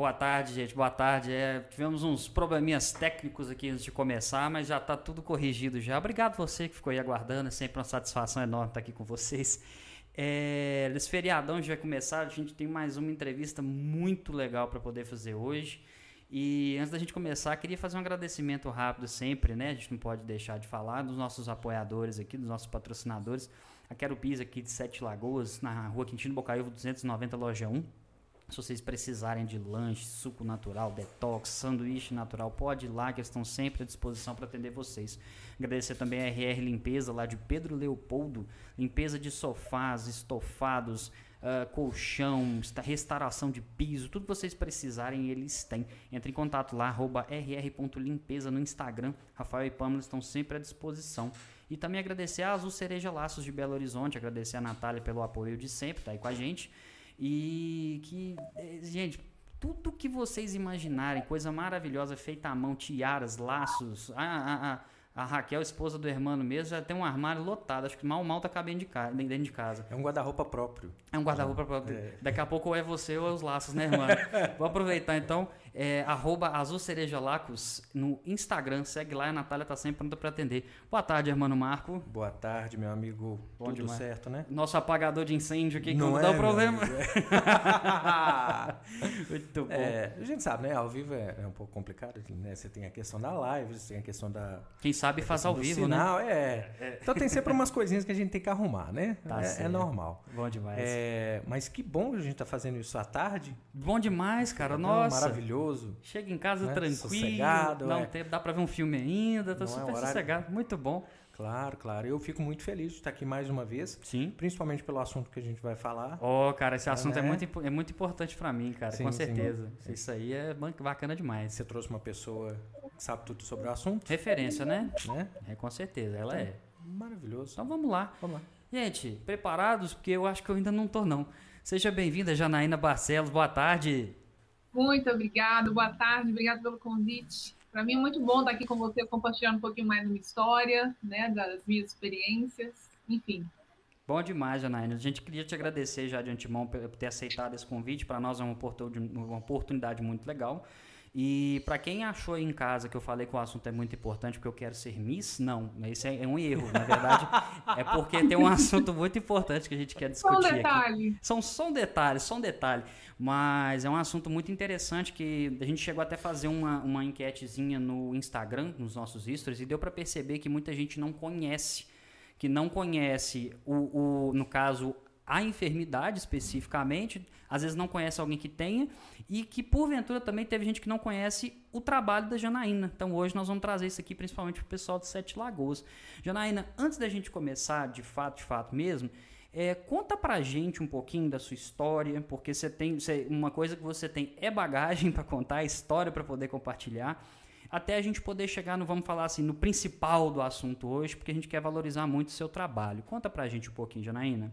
Boa tarde, gente. Boa tarde. É, tivemos uns probleminhas técnicos aqui antes de começar, mas já está tudo corrigido já. Obrigado você que ficou aí aguardando. É sempre uma satisfação enorme estar aqui com vocês. É, esse feriadão gente vai começar. A gente tem mais uma entrevista muito legal para poder fazer hoje. E antes da gente começar, queria fazer um agradecimento rápido sempre, né? A gente não pode deixar de falar dos nossos apoiadores aqui, dos nossos patrocinadores. A Quero Pisa aqui de Sete Lagoas, na rua Quintino Bocaiúvo 290, loja 1. Se vocês precisarem de lanche, suco natural, detox, sanduíche natural, pode ir lá que eles estão sempre à disposição para atender vocês. Agradecer também a RR Limpeza lá de Pedro Leopoldo, limpeza de sofás, estofados, uh, colchão, restauração de piso, tudo que vocês precisarem eles têm. Entre em contato lá, arroba rr.limpeza no Instagram. Rafael e Pamela estão sempre à disposição. E também agradecer a Azul Cereja Laços de Belo Horizonte, agradecer a Natália pelo apoio de sempre, tá aí com a gente. E que, eh, gente, tudo que vocês imaginarem, coisa maravilhosa feita à mão, tiaras, laços, a, a, a a Raquel, esposa do hermano mesmo, já tem um armário lotado. Acho que mal mal tá cabendo de casa, dentro de casa. É um guarda-roupa próprio. É um guarda-roupa próprio. É. Daqui a pouco ou é você ou é os laços, né, irmão? Vou aproveitar então. É, arroba Azul Cereja Lacos no Instagram. Segue lá, a Natália tá sempre pronta para atender. Boa tarde, irmão Marco. Boa tarde, meu amigo. Bom Tudo demais. certo, né? Nosso apagador de incêndio aqui, que não, não é, dá problema. Muito bom. É, a gente sabe, né? Ao vivo é, é, um pouco complicado, né? Você tem a questão da live, você tem a questão da. Quem sabe faz ao vivo, né? sinal, né? É. Então tem sempre umas coisinhas que a gente tem que arrumar, né? Tá é, é, normal. Bom demais. É, mas que bom que a gente tá fazendo isso à tarde. Bom demais, cara. Nossa. Maravilhoso. Chega em casa né? tranquilo. Sossegado. Não é. tem, dá pra ver um filme ainda. Tá não super é sossegado. Muito bom. Claro, claro. Eu fico muito feliz de estar aqui mais uma vez. Sim. Principalmente pelo assunto que a gente vai falar. Oh, cara, esse assunto é, é muito, é muito importante para mim, cara. Sim, com certeza. Sim. Isso aí é bacana demais. Você trouxe uma pessoa que sabe tudo sobre o assunto. Referência, né? né? É, com certeza. Ela é. Maravilhoso. Então vamos lá. Vamos lá. Gente, preparados? Porque eu acho que eu ainda não tô, não. Seja bem-vinda, Janaína Barcelos. Boa tarde. Muito obrigado. Boa tarde. Obrigado pelo convite. Para mim é muito bom estar aqui com você, compartilhando um pouquinho mais da minha história, né, das minhas experiências, enfim. Bom demais, Janaína. A gente queria te agradecer já de antemão por ter aceitado esse convite. Para nós é uma oportunidade muito legal. E para quem achou aí em casa que eu falei que o assunto é muito importante porque eu quero ser Miss, não, isso é, é um erro. Na verdade, é porque tem um assunto muito importante que a gente quer discutir. Só um detalhe. Aqui. São só um detalhe, só um detalhe. Mas é um assunto muito interessante que a gente chegou até a fazer uma, uma enquetezinha no Instagram, nos nossos stories, e deu para perceber que muita gente não conhece. Que não conhece o, o no caso, a enfermidade especificamente, às vezes não conhece alguém que tenha, e que porventura também teve gente que não conhece o trabalho da Janaína. Então hoje nós vamos trazer isso aqui principalmente para o pessoal de Sete Lagoas. Janaína, antes da gente começar de fato, de fato mesmo, é, conta pra gente um pouquinho da sua história, porque você tem uma coisa que você tem é bagagem para contar, é história para poder compartilhar, até a gente poder chegar no, vamos falar assim, no principal do assunto hoje, porque a gente quer valorizar muito o seu trabalho. Conta pra gente um pouquinho, Janaína.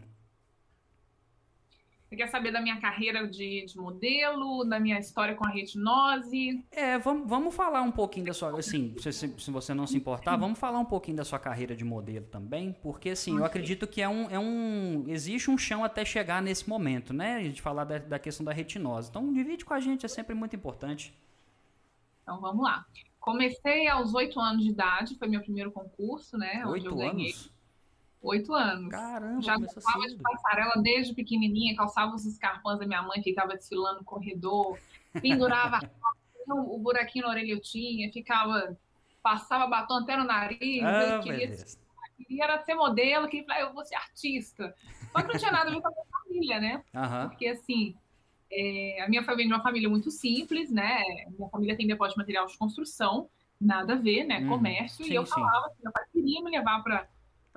Você quer saber da minha carreira de, de, modelo, da minha história com a retinose? É, vamos, vamos falar um pouquinho da sua. Assim, se, se você não se importar, vamos falar um pouquinho da sua carreira de modelo também, porque assim, okay. eu acredito que é um, é um. Existe um chão até chegar nesse momento, né? A gente falar da, da questão da retinose. Então, divide com a gente, é sempre muito importante. Então vamos lá. Comecei aos oito anos de idade, foi meu primeiro concurso, né? Oito anos? Oito anos. Caramba, Já gostava de passarela desde pequenininha, calçava os escarpões da minha mãe, ficava desfilando no corredor, pendurava o buraquinho na orelha eu tinha, ficava, passava batom até no nariz, ah, queria, queria era ser modelo, queria falar, eu vou ser artista. Só que não tinha nada a ver com a minha família, né? Uhum. Porque assim, é, a minha família é uma família muito simples, né? Minha família tem depósito de material de construção, nada a ver, né? Hum, Comércio, sim, e eu falava que meu pai queria me levar para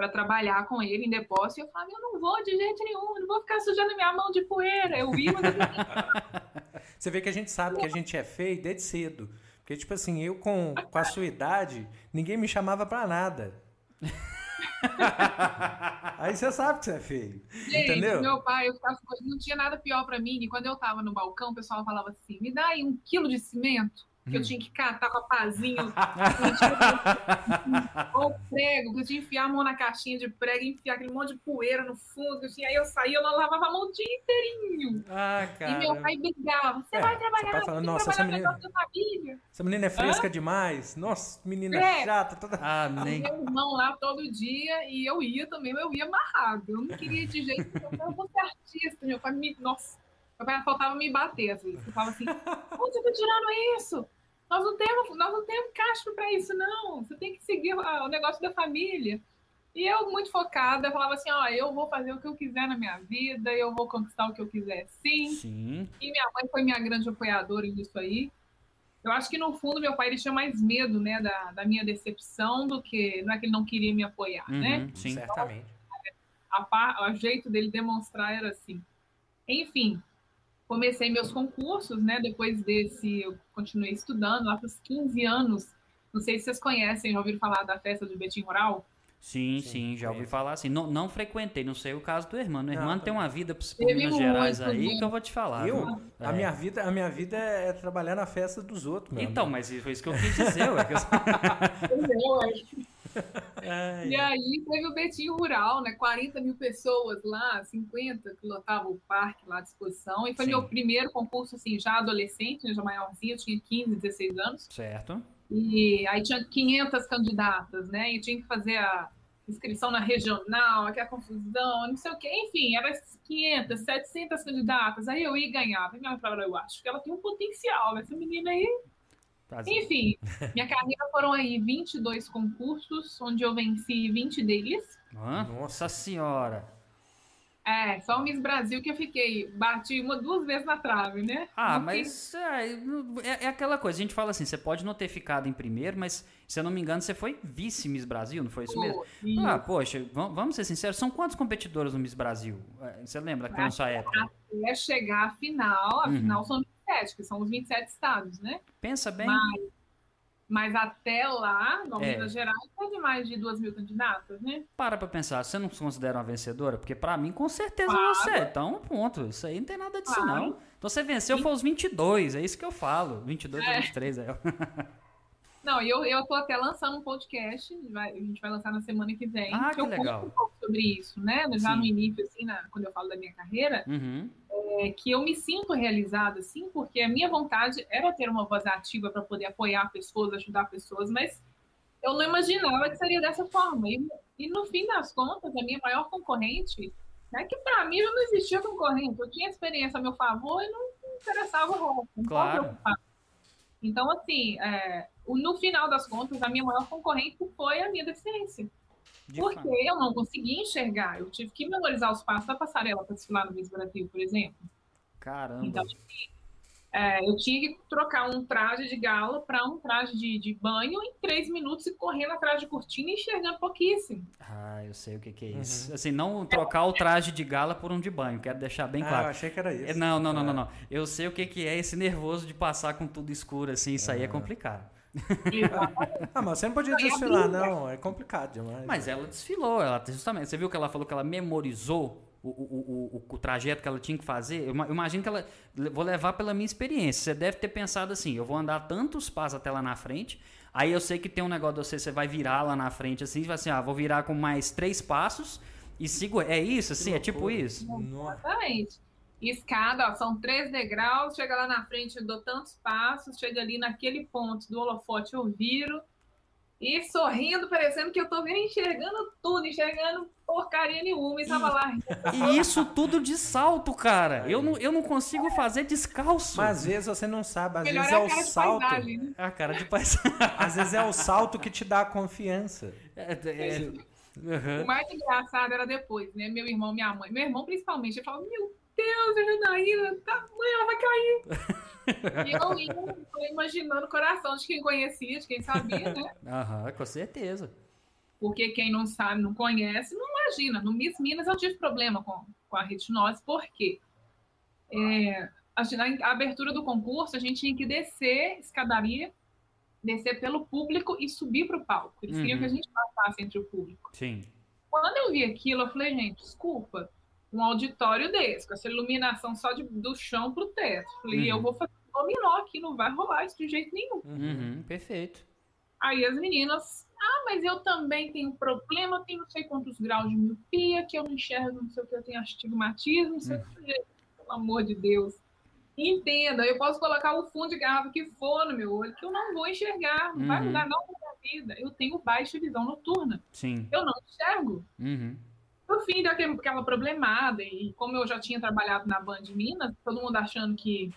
para trabalhar com ele em depósito. E eu falava, eu não vou de jeito nenhum, não vou ficar sujando minha mão de poeira. Eu vi, mas Você vê que a gente sabe que a gente é feio desde cedo. Porque, tipo assim, eu com, com a sua idade, ninguém me chamava para nada. Aí você sabe que você é feio. Gente, entendeu? meu pai, eu ficava, não tinha nada pior para mim. E quando eu tava no balcão, o pessoal falava assim: me dá aí um quilo de cimento. Que eu tinha que catar com a pazinha, ou o prego, que eu tinha que enfiar a mão na caixinha de prego, enfiar aquele monte de poeira no fundo, que eu tinha, aí eu saía, eu lavava a mão o dia inteirinho. Ah, cara. E meu pai brigava, você É, vai trabalhar, você fala, tem que "Nossa, essa menina-. Essa menina é fresca demais. Nossa, menina É. chata. Toda... Ah, nem. Meu irmão lá todo dia e eu ia também, mas eu ia amarrado. Eu não queria de jeito nenhum. Eu vou ser artista. Meu pai me. Nossa, meu pai faltava me bater às vezes. Eu falava assim: onde você tá tirando isso? Nós não temos, nós não temos castro para isso, não. Você tem que seguir o negócio da família. E eu, muito focada, falava assim: ó, eu vou fazer o que eu quiser na minha vida, eu vou conquistar o que eu quiser, sim. Sim. E minha mãe foi minha grande apoiadora nisso aí. Eu acho que no fundo meu pai ele tinha mais medo, né, da, da minha decepção do que não é que ele não queria me apoiar, né? Uhum, sim. Certamente. A par- o jeito dele demonstrar era assim. Enfim, comecei meus concursos, né? Depois desse eu continuei estudando lá para os 15 anos. Não sei se vocês conhecem, já ouviram falar da festa do Betim Rural? Sim, Sim, sim, já ouvi falar assim. Não, não frequentei, não sei o caso do irmão. O Não, irmão tá. tem uma vida por, Minas muito, Gerais aí né? que eu vou te falar. Eu? A, É. minha vida, a minha vida é trabalhar na festa dos outros, Então, amigo. mas foi isso que eu quis dizer, ué. que eu- Ai, E aí teve o Betinho Rural, né? 40 mil pessoas lá, 50 que lotavam o parque lá à disposição. E foi Sim. meu primeiro concurso, assim, já adolescente, né, já maiorzinho, eu tinha 15, 16 anos. Certo. E aí tinha 500 candidatas, né? E tinha que fazer a inscrição na regional, aquela confusão, não sei o quê. Enfim, era 500, 700 candidatas. Aí eu ia ganhava. E minha mãe falava, eu acho que ela tem um potencial, essa menina aí Enfim, minha carreira foram aí 22 concursos, onde eu venci 20 deles. Nossa senhora. É, só o Miss Brasil que eu fiquei, bati uma, duas vezes na trave, né? Ah, Não mas é, é- é aquela coisa, a gente fala assim, você pode não ter ficado em primeiro, mas se eu não me engano, você foi vice Miss Brasil, não foi isso mesmo? Ah, poxa, vam- vamos ser sinceros, são quantos competidores no Miss Brasil? É, Você lembra que na sua época? até chegar à final, a Uhum. final são 27, que são os 27 estados, né? Pensa bem. Mas até lá, no É. Minas Gerais, teve mais de duas mil candidatas, né? Para pra pensar, você não se considera uma vencedora? Porque pra mim, com certeza Claro. você é. Então, ponto. Isso aí não tem nada disso, Claro. não. Então você venceu foi os 22, é isso que eu falo. 22 ou É. 23, é. Não, e eu, eu tô até lançando um podcast, vai- a gente vai lançar na semana que vem. Ah, que eu legal. conto um pouco sobre isso, né? Já Sim. no início, assim, na- quando eu falo da minha carreira, Uhum. é que eu me sinto realizada, assim, porque a minha vontade era ter uma voz ativa para poder apoiar pessoas, ajudar pessoas, mas eu não imaginava que seria dessa forma. E, e no fim das contas, a minha maior concorrente, né, que para mim já não existia concorrente, eu tinha experiência a meu favor e não me interessava o não Claro. preocupada. Então, assim, é, no final das contas, a minha maior concorrente foi a minha deficiência. De Porque fato. eu não conseguia enxergar. Eu tive que memorizar os passos da passarela para desfilar no Miss Brasil, por exemplo. Caramba. Então, é, eu tinha que trocar um traje de gala para um traje de, de banho em três minutos e correndo atrás de cortina e enxergando pouquíssimo. Ah, eu sei o que, que é Uhum. isso. Assim, não trocar o traje de gala por um de banho, quero deixar bem Ah, claro. eu achei que era É, isso. Não, não, não, não, Ah. não. Eu sei o que, que é esse nervoso de passar com tudo escuro, assim, isso aí é Ah. complicado. Ah, mas você não podia e a desfilar, não. É complicado demais. Mas ela desfilou, ela justamente. Você viu que ela falou que ela memorizou o, o, o, o, trajeto que ela tinha que fazer? Eu, ima- eu imagino que ela. Vou levar pela minha experiência. Você deve ter pensado assim: eu vou andar tantos passos até lá na frente. Aí eu sei que tem um negócio de você, você vai virar lá na frente assim, vai assim, ah, vou virar com mais três passos e sigo. É isso, assim? É tipo isso? Exatamente. Escada, ó, são três degraus, chega lá na frente, eu dou tantos passos, chega ali naquele ponto do holofote, eu viro. E sorrindo, parecendo que eu tô vendo, enxergando tudo, enxergando porcaria nenhuma. E tava lá. E isso tudo de salto, cara. Eu não, eu não consigo fazer descalço. Mas às vezes você não sabe, às Melhor vezes é é o salto. paisagem, né? A cara de paisagem. Às vezes é o salto que te dá a confiança. É, é, aham. O mais engraçado era depois, né? Meu irmão, minha mãe. Meu irmão, principalmente, ele falava: Meu Deus, a Janaína, tá, mãe, ela vai cair. e eu ia imaginando o coração de quem conhecia, de quem sabia, né? Aham, com certeza. Porque quem não sabe, não conhece, não imagina. No Miss Minas eu tive problema com, com a retinose, porque é, a, na abertura do concurso a gente tinha que descer escadaria, descer pelo público e subir para o palco. Eles queriam Uhum. que a gente passasse entre o público. Sim. Quando eu vi aquilo, eu falei, gente, desculpa, um auditório desse, com essa iluminação só de- do chão pro teto. Falei, Uhum. eu vou fazer dominó aqui, não vai rolar isso de jeito nenhum. Uhum, perfeito. Aí as meninas, ah, mas eu também tenho problema, eu tenho não sei quantos graus de miopia, que eu não enxergo, não sei o que, eu tenho astigmatismo, não sei o que, pelo amor de Deus. Entenda, eu posso colocar o fundo de garrafa que for no meu olho, que eu não vou enxergar, não vai Uhum. mudar não na minha vida. Eu tenho baixa visão noturna, Sim. eu não enxergo. Uhum. No fim, deu aquela problemada, e como eu já tinha trabalhado na Band Minas, todo mundo achando que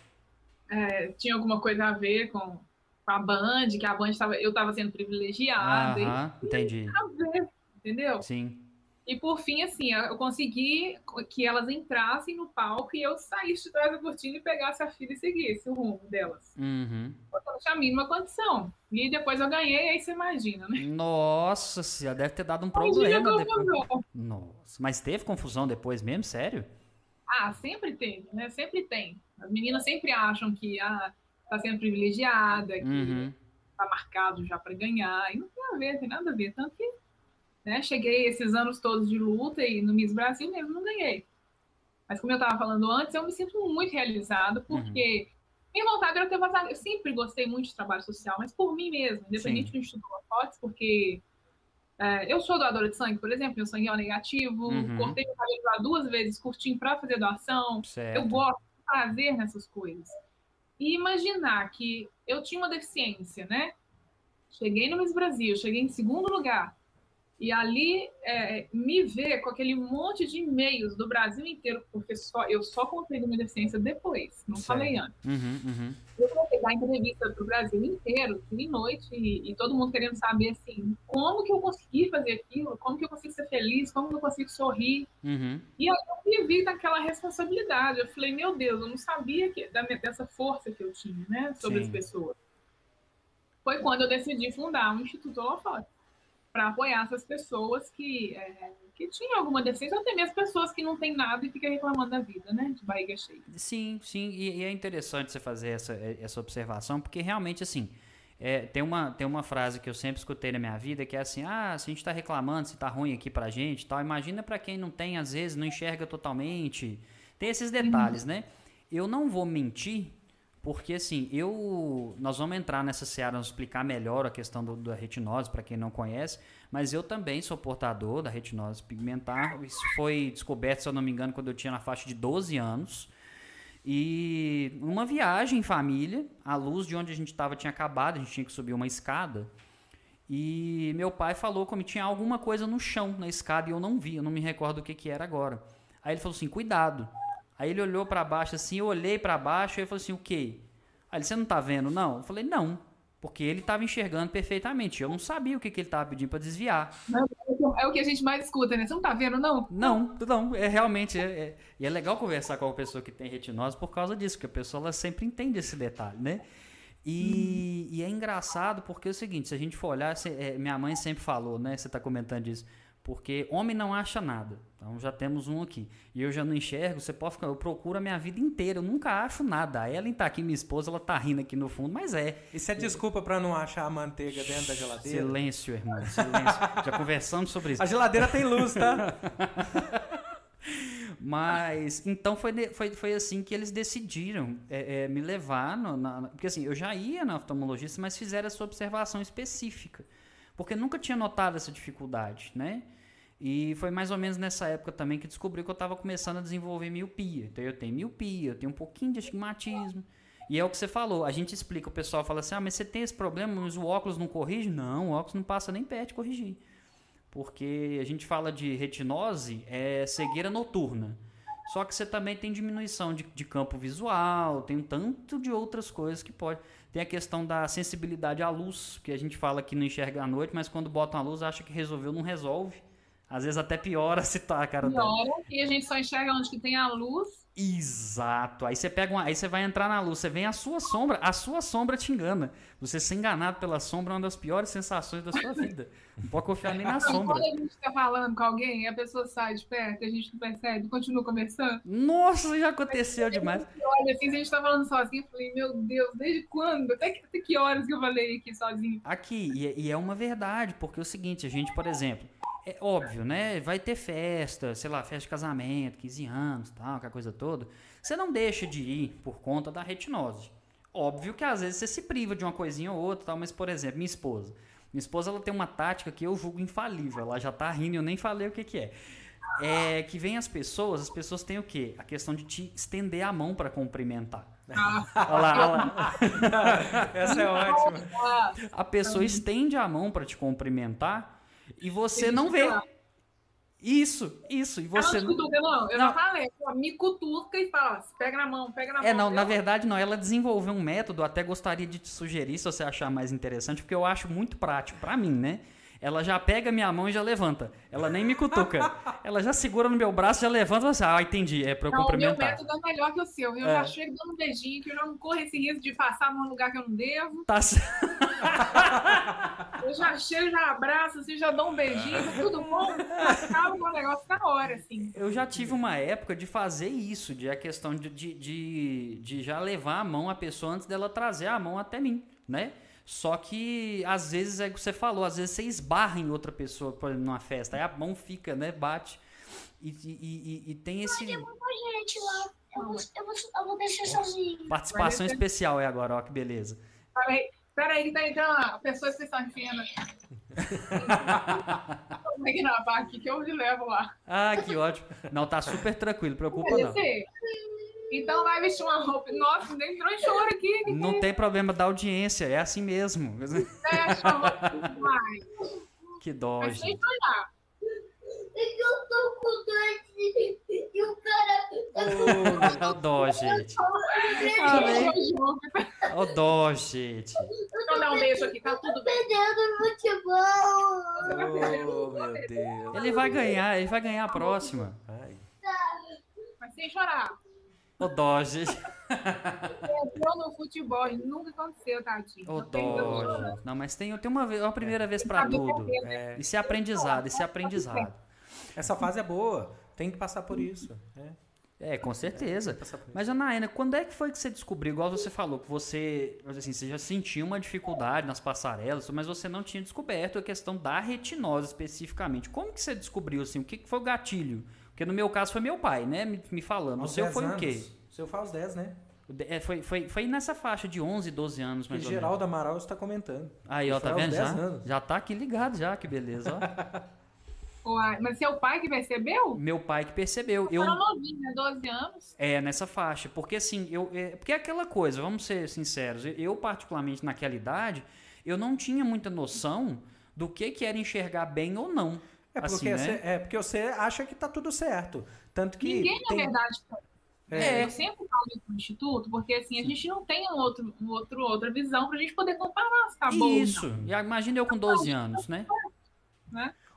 é, tinha alguma coisa a ver com, com a Band, que a Band tava, eu estava sendo privilegiada, e Aham, entendi. a ver, entendeu? Sim. E por fim, assim, eu consegui que elas entrassem no palco e eu saísse de trás da cortina e pegasse a filha e seguisse o rumo delas. Uhum. Tinha a mínima condição. E depois eu ganhei, aí você imagina, né? Nossa senhora, deve ter dado um problema depois. Nossa, mas teve confusão depois mesmo? Sério? Ah, sempre teve, né? Sempre tem. As meninas sempre acham que ah, tá sendo privilegiada, que Uhum. tá marcado já para ganhar. E não tem a ver, tem nada a ver. Tanto que né, cheguei esses anos todos de luta e no Miss Brasil mesmo não ganhei. Mas como eu estava falando antes, eu me sinto muito realizada, porque minha vontade era ter vazado. Eu sempre gostei muito de trabalho social, mas por mim mesmo, independente do Instituto Holofotes, porque é, eu sou doadora de sangue, por exemplo, meu sangue é O negativo, Uhum. cortei meu cabelo lá duas vezes, curtindo para fazer doação. Certo. Eu gosto de prazer nessas coisas. E imaginar que eu tinha uma deficiência, né? Cheguei no Miss Brasil, cheguei em segundo lugar. E ali é, me ver com aquele monte de e-mails do Brasil inteiro, porque só, eu só da minha deficiência depois, não Certo. falei antes. Uhum, uhum. Eu comecei a dar entrevista para o Brasil inteiro, dia e noite, e, e todo mundo querendo saber assim, como que eu consegui fazer aquilo, como que eu consigo ser feliz, como que eu consigo sorrir. Uhum. E aí eu me vi naquela responsabilidade. Eu falei, meu Deus, eu não sabia que, da, dessa força que eu tinha, né, sobre Sim. as pessoas. Foi quando eu decidi fundar o Instituto Holofote, para apoiar essas pessoas que, é, que tinham alguma deficiência, ou até mesmo pessoas que não têm nada e ficam reclamando da vida, né, de barriga cheia. Sim, sim, e, e é interessante você fazer essa, essa observação, porque realmente, assim, é, tem, uma, tem uma frase que eu sempre escutei na minha vida, que é assim, ah, se a gente está reclamando, se tá ruim aqui pra gente e tal, imagina para quem não tem, às vezes, não enxerga totalmente, tem esses detalhes, né? Eu não vou mentir, porque assim, eu. Nós vamos entrar nessa seara, vamos explicar melhor a questão do, da retinose, para quem não conhece, mas eu também sou portador da retinose pigmentar. Isso foi descoberto, se eu não me engano, quando eu tinha na faixa de 12 anos. E uma viagem em família, a luz de onde a gente estava tinha acabado, a gente tinha que subir uma escada. E meu pai falou como tinha alguma coisa no chão, na escada, e eu não vi, eu não me recordo o que, que era agora. Aí ele falou assim: cuidado. Aí ele olhou para baixo assim, eu olhei para baixo e ele falou assim: o quê? Aí ele, você não tá vendo, não? Eu falei: não. Porque ele estava enxergando perfeitamente. Eu não sabia o que, que ele estava pedindo para desviar. É o que a gente mais escuta, né? Você não tá vendo, não? Não, não, é realmente. É, é- e é legal conversar com uma pessoa que tem retinose por causa disso, porque a pessoa ela sempre entende esse detalhe, né? E, e é engraçado porque é o seguinte: se a gente for olhar, se- é, minha mãe sempre falou, né? Você está comentando isso. Porque homem não acha nada. Então já temos um aqui. E eu já não enxergo, você pode ficar. Eu procuro a minha vida inteira, eu nunca acho nada. A Ellen tá aqui, minha esposa, ela tá rindo aqui no fundo, mas é. Isso é desculpa pra não achar a manteiga dentro da geladeira? Silêncio, irmão, silêncio. já conversamos sobre isso. A geladeira tem luz, tá? Mas, então foi, foi, foi assim que eles decidiram é, é, me levar. no- na- porque assim, eu já ia na oftalmologista, mas fizeram essa observação específica. Porque nunca tinha notado essa dificuldade, né? E foi mais ou menos nessa época também que descobri que eu estava começando a desenvolver miopia. Então eu tenho miopia, eu tenho um pouquinho de astigmatismo. E é o que você falou, a gente explica, o pessoal fala assim: ah, mas você tem esse problema, mas o óculos não corrige? Não, o óculos não passa nem perto de corrigir. Porque a gente fala de retinose, é cegueira noturna. Só que você também tem diminuição de, de campo visual, tem um tanto de outras coisas que pode. Tem a questão da sensibilidade à luz, que a gente fala que não enxerga à noite, mas quando bota uma luz acha que resolveu, não resolve. Às vezes até piora se tá a cara dela. Piora, e a gente só enxerga onde que tem a luz. Exato. Aí você pega uma, aí você vai entrar na luz, você vem a sua sombra, a sua sombra te engana. Você ser enganado pela sombra é uma das piores sensações da sua vida. Não pode confiar nem na sombra. Quando a gente tá falando com alguém, a pessoa sai de perto, a gente não percebe, continua conversando. Nossa, já aconteceu demais. Olha, assim, se a gente tá falando sozinho, eu falei, meu Deus, desde quando? Até que, até que horas que eu falei aqui sozinho? Aqui, e, é- e é uma verdade, porque é o seguinte, a gente, por exemplo, é óbvio, né? Vai ter festa, sei lá, festa de casamento, 15 anos, tal, aquela coisa toda. Você não deixa de ir por conta da retinose. Óbvio que às vezes você se priva de uma coisinha ou outra, tal, mas por exemplo, minha esposa. Minha esposa ela tem uma tática que eu julgo infalível. Ela já tá rindo, eu nem falei o que que é. É que vem as pessoas, as pessoas têm o quê? A questão de te estender a mão para cumprimentar. Ah, Olha lá, olha lá. Essa é ótima. A pessoa estende a mão para te cumprimentar e você não vê. Isso, isso. E Ela você não não. cutuca, não. Eu Não. já falei. ela Me cutuca e fala, pega na mão, pega na mão. É, não, na verdade não. Ela desenvolveu um método, até gostaria de te sugerir se você achar mais interessante, porque eu acho muito prático pra mim, né? Ela já pega minha mão e já levanta. Ela nem me cutuca. Ela já segura no meu braço, já levanta e fala assim, ah, entendi, é pra eu Não, o meu cumprimentar. método é melhor que o seu. Eu É. já chego dando um beijinho, que eu já não corro esse risco de passar num lugar que eu não devo. Tá Eu já chego, já abraço, assim, já dou um beijinho, tá tudo bom? Acaba o negócio na hora, assim. Eu já tive uma época de fazer isso, de a questão de, de, de, de já levar a mão à pessoa antes dela trazer a mão até mim, né? Só que às vezes é o que você falou, às vezes você esbarra em outra pessoa por exemplo, numa festa, aí a mão fica, né? Bate. E, e, e- e tem esse. gente lá. Eu vou, eu vou, eu vou descer sozinho. Participação esse- especial é agora, ó, que beleza. Peraí, peraí, que tá entrando a pessoa especial em cena. Vou gravar aqui que eu me levo lá. Ah, que ótimo. Não, tá super tranquilo, preocupa não. Então vai vestir uma roupa. Nossa, nem entrou em choro aqui. Não tem problema da audiência, é assim mesmo. Fecha a roupa. Vai. Que dó, Mas sem chorar. Eu tô com dor e o cara. Ó dó, gente. Jogo. Ó dó, gente. Então dá um beijo aqui, tá tudo bem. Perdendo futebol. Oh, meu Deus. Ele vai ganhar, ele vai ganhar a próxima. Ai. Mas sem chorar. Dó, gente. Entrou no futebol nunca aconteceu, dó, dor. gente. Não, mas tem, tem uma, vez- uma primeira vez pra tudo. É, Isso é aprendizado, isso é aprendizado. essa fase é boa. Tem que passar por isso. né? É, com Tem certeza. Mas, Anaína, quando é que foi que você descobriu, igual você falou, que você, assim, você já sentia uma dificuldade nas passarelas, mas você não tinha descoberto a questão da retinose especificamente. Como que você descobriu, assim, o que que foi o gatilho? Porque no meu caso foi meu pai, né, me, me falando. O Aos seu 10 foi o anos. quê? O seu faz 10, né? O é, foi, foi, foi nessa faixa de 11, 12 anos, Que mais ou menos. Geraldo Amaral está comentando. Aí, ó, tá Foi aos vendo 10 já? anos. Já tá aqui ligado já, que beleza, ó. Uai, Mas seu pai que percebeu? meu pai que percebeu. Eu, Era novinho, né? 12 anos. É, nessa faixa. Porque assim, eu. É, porque é aquela coisa, vamos ser sinceros, eu, particularmente naquela idade, eu não tinha muita noção do que, que era enxergar bem ou não. É porque, Assim, né? você, é porque você acha que tá tudo certo. Tanto que. Ninguém, na tem- verdade, É. Eu sempre falo isso no Instituto, porque assim, a gente não tem um outro, um outro, outra visão pra gente poder comparar se tá bom. Isso. E Imagina eu com 12 anos, né?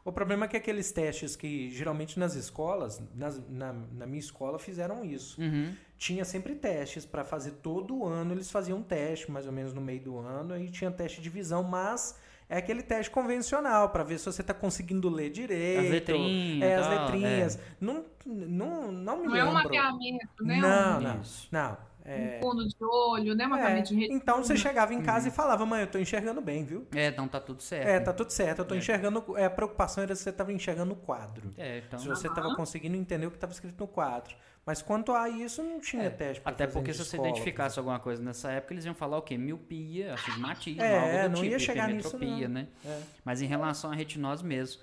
O problema é que aqueles testes que geralmente nas escolas, nas- na, na minha escola, fizeram isso. Uhum. Tinha sempre testes para fazer todo ano, eles faziam um teste mais ou menos no meio do ano, aí tinha teste de visão, mas é aquele teste convencional para ver se você tá conseguindo ler direito. As letrinhas. É, as tal, letrinhas. Não, não, não me Não é um lembro. mapeamento, né? Não, não, Isso. não. É, um fundo de olho, né? é, Mapeamento de retina. então você chegava em Uhum. casa e falava, mãe, eu tô enxergando bem, viu? É, então tá tudo certo. É, tá tudo certo, eu tô É. enxergando. É, a preocupação era se você tava enxergando o quadro. É, então. Se você estava Aham. conseguindo entender o que estava escrito no quadro. Mas quanto a isso, não tinha É, teste pra Até fazer porque se você identificasse alguma coisa nessa época, eles iam falar o quê? Miopia, astigmatismo, É, algo do não tipo, ia chegar nisso, não. né? É. Mas em relação à retinose mesmo.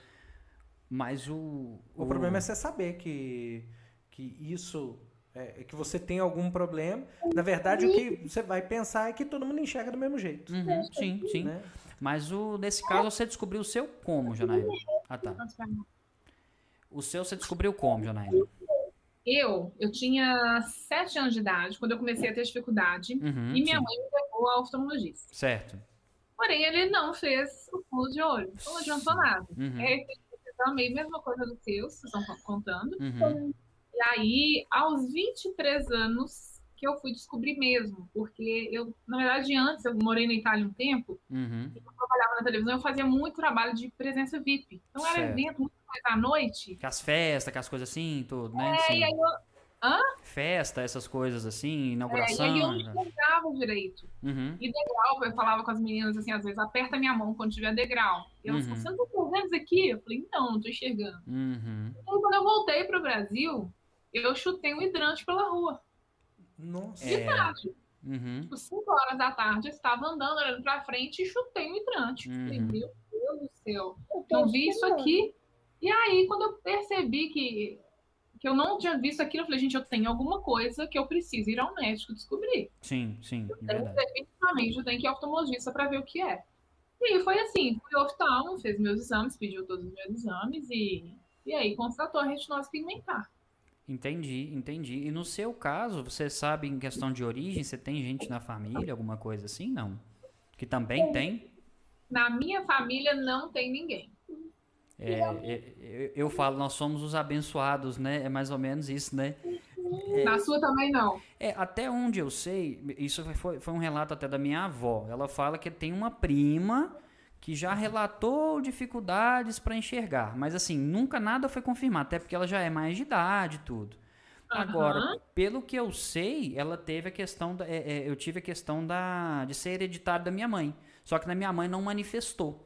Mas o. O problema é você saber que, que isso. É, é que você tem algum problema. Na verdade, o que você vai pensar é que todo mundo enxerga do mesmo jeito. Uhum, sim, sim. Né? Mas o, nesse caso você descobriu o seu como, Janaína? Ah, tá. O seu você descobriu como, Janaína? Eu, eu tinha sete anos de idade quando eu comecei a ter dificuldade Uhum, e minha sim. mãe me levou ao oftalmologista. Certo. Porém, ele não fez o fundo de olho, então não adiantou nada. Uhum, É, eu fiz exame, mesma coisa do seu, vocês estão contando. uhum, E aí, aos 23 anos, que eu fui descobrir mesmo, porque eu, na verdade, antes, eu morei na Itália um tempo, uhum. trabalhava na televisão, eu fazia muito trabalho de presença VIP. Então era Certo. evento, muita coisa à noite. Que as festas, que as coisas assim, tudo, né? É, Sim. e aí eu, Festa, essas coisas assim, é, e inauguração. aí eu não enxergava direito. Uhum. E degrau, eu falava com as meninas assim, às vezes, aperta minha mão quando tiver degrau. E elas Uhum. falavam, você não tá aqui? Eu falei, não, não tô enxergando. Uhum. E aí, quando eu voltei pro Brasil, eu chutei um hidrante pela rua. Nossa. De É. tarde. Uhum. Tipo, 5 horas da tarde, eu estava andando, olhando pra frente e chutei o hidrante. Falei, Uhum. meu Deus do céu, Eu não vi isso aqui. E aí, quando eu percebi que, que eu não tinha visto aquilo, eu falei, gente, eu tenho alguma coisa que eu preciso ir ao médico descobrir. Sim, sim, é Tem verdade. definitivamente, eu tenho que ir ao oftalmologista para ver o que é. E foi assim, fui ao oftalmo, fez meus exames, pediu todos os meus exames e, e aí constatou a retinose pigmentar. Entendi, entendi. E no seu caso, você sabe em questão de origem, você tem gente na família, alguma coisa assim? Não. Que também tem? Na minha família não tem ninguém. É, é, eu, eu falo, nós somos os abençoados, né? É mais ou menos isso, né? Na sua também não. É, até onde eu sei, isso foi, foi um relato até da minha avó. Ela fala que tem uma prima que já relatou dificuldades para enxergar, mas assim, nunca nada foi confirmado, até porque ela já é mais de idade e tudo. Agora, Aham. pelo que eu sei, ela teve a questão da, é, é, eu tive a questão da de ser hereditário da minha mãe. Só que na minha mãe não manifestou.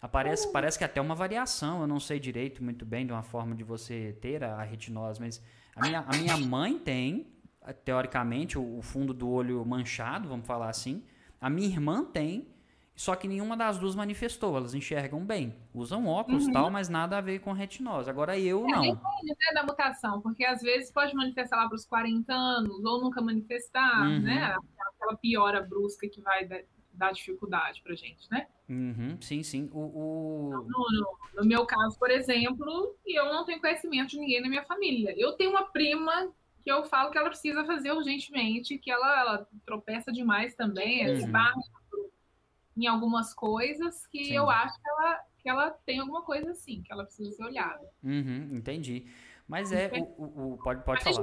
Aparece, parece que até uma variação, eu não sei direito muito bem de uma forma de você ter a, a retinose, mas a minha, a minha mãe tem, teoricamente, o, o fundo do olho manchado, vamos falar assim. A minha irmã tem, só que nenhuma das duas manifestou. Elas enxergam bem, usam óculos e tal, mas nada a ver com retinose. Agora eu não. Depende né, da mutação, porque às vezes pode manifestar lá para os 40 anos, ou nunca manifestar, Uhum. né? Aquela piora brusca que vai dar, dar dificuldade pra gente, né? Uhum, sim, sim. O, o- No, no- no meu caso, por exemplo, eu não tenho conhecimento de ninguém na minha família. Eu tenho uma prima que eu falo que ela precisa fazer urgentemente, que ela, ela tropeça demais também, Uhum. esbarra em algumas coisas que Sim. eu acho que ela, que ela tem alguma coisa assim, que ela precisa ser olhada. Uhum, entendi. Mas é, o, o- o- pode, pode falar.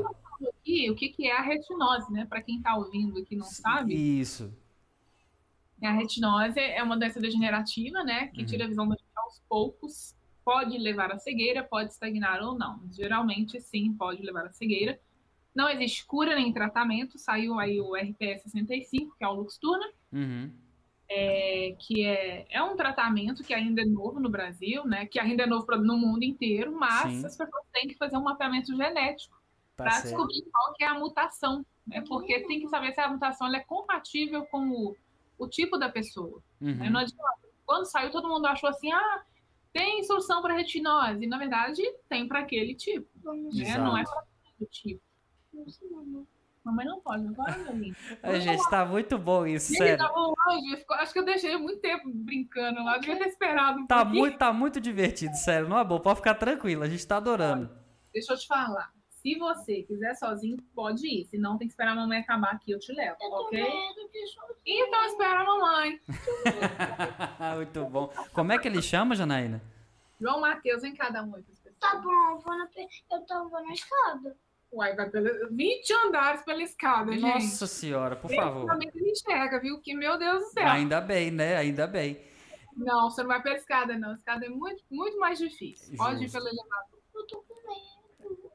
aqui o que, que é a retinose, né? Para quem está ouvindo aqui e não sabe, Isso. A retinose é uma doença degenerativa, né? Que Uhum. tira a visão da aos poucos. Pode levar à cegueira, pode estagnar ou não. Geralmente, sim, pode levar à cegueira. Não existe cura nem tratamento. Saiu aí o RPS 65, que é o Luxturna, Uhum. é, que é, é um tratamento que ainda é novo no Brasil, né? Que ainda é novo no mundo inteiro, mas Sim. as pessoas têm que fazer um mapeamento genético Tá para descobrir qual que é a mutação. Né? Porque tem que saber se a mutação é compatível com o, o tipo da pessoa. Uhum. Não adianta. Quando saiu, todo mundo achou assim, ah, tem solução para retinose. Na verdade, tem para aquele tipo. Né? Não é para todo tipo. Mamãe não pode, meu lindo. Ai, gente, tá muito bom isso, Ele sério. longe, ficou- acho que eu deixei muito tempo brincando lá, devia ter esperado um Tá pouquinho. muito, tá muito divertido, sério. Não é bom, pode ficar tranquilo, a gente tá adorando. Deixa eu te falar. Se você quiser sozinho, pode ir. Se não, tem que esperar a mamãe acabar aqui, eu te levo, Eu tô ok? medo. Então espera a mamãe. muito bom. Como é que ele chama, Janaína? João Matheus em cada um. Tá bom, eu vou na, eu tô, vou na escada. Uai, vai pela, 20 andares pela escada, gente. Nossa senhora, por favor. Principalmente ele enxerga, viu? Que, meu Deus do céu. Ainda bem, né? Ainda bem. Não, você não vai pela escada, não. A escada é muito, muito mais difícil. Pode ir Justo. pelo elevador. Eu tô com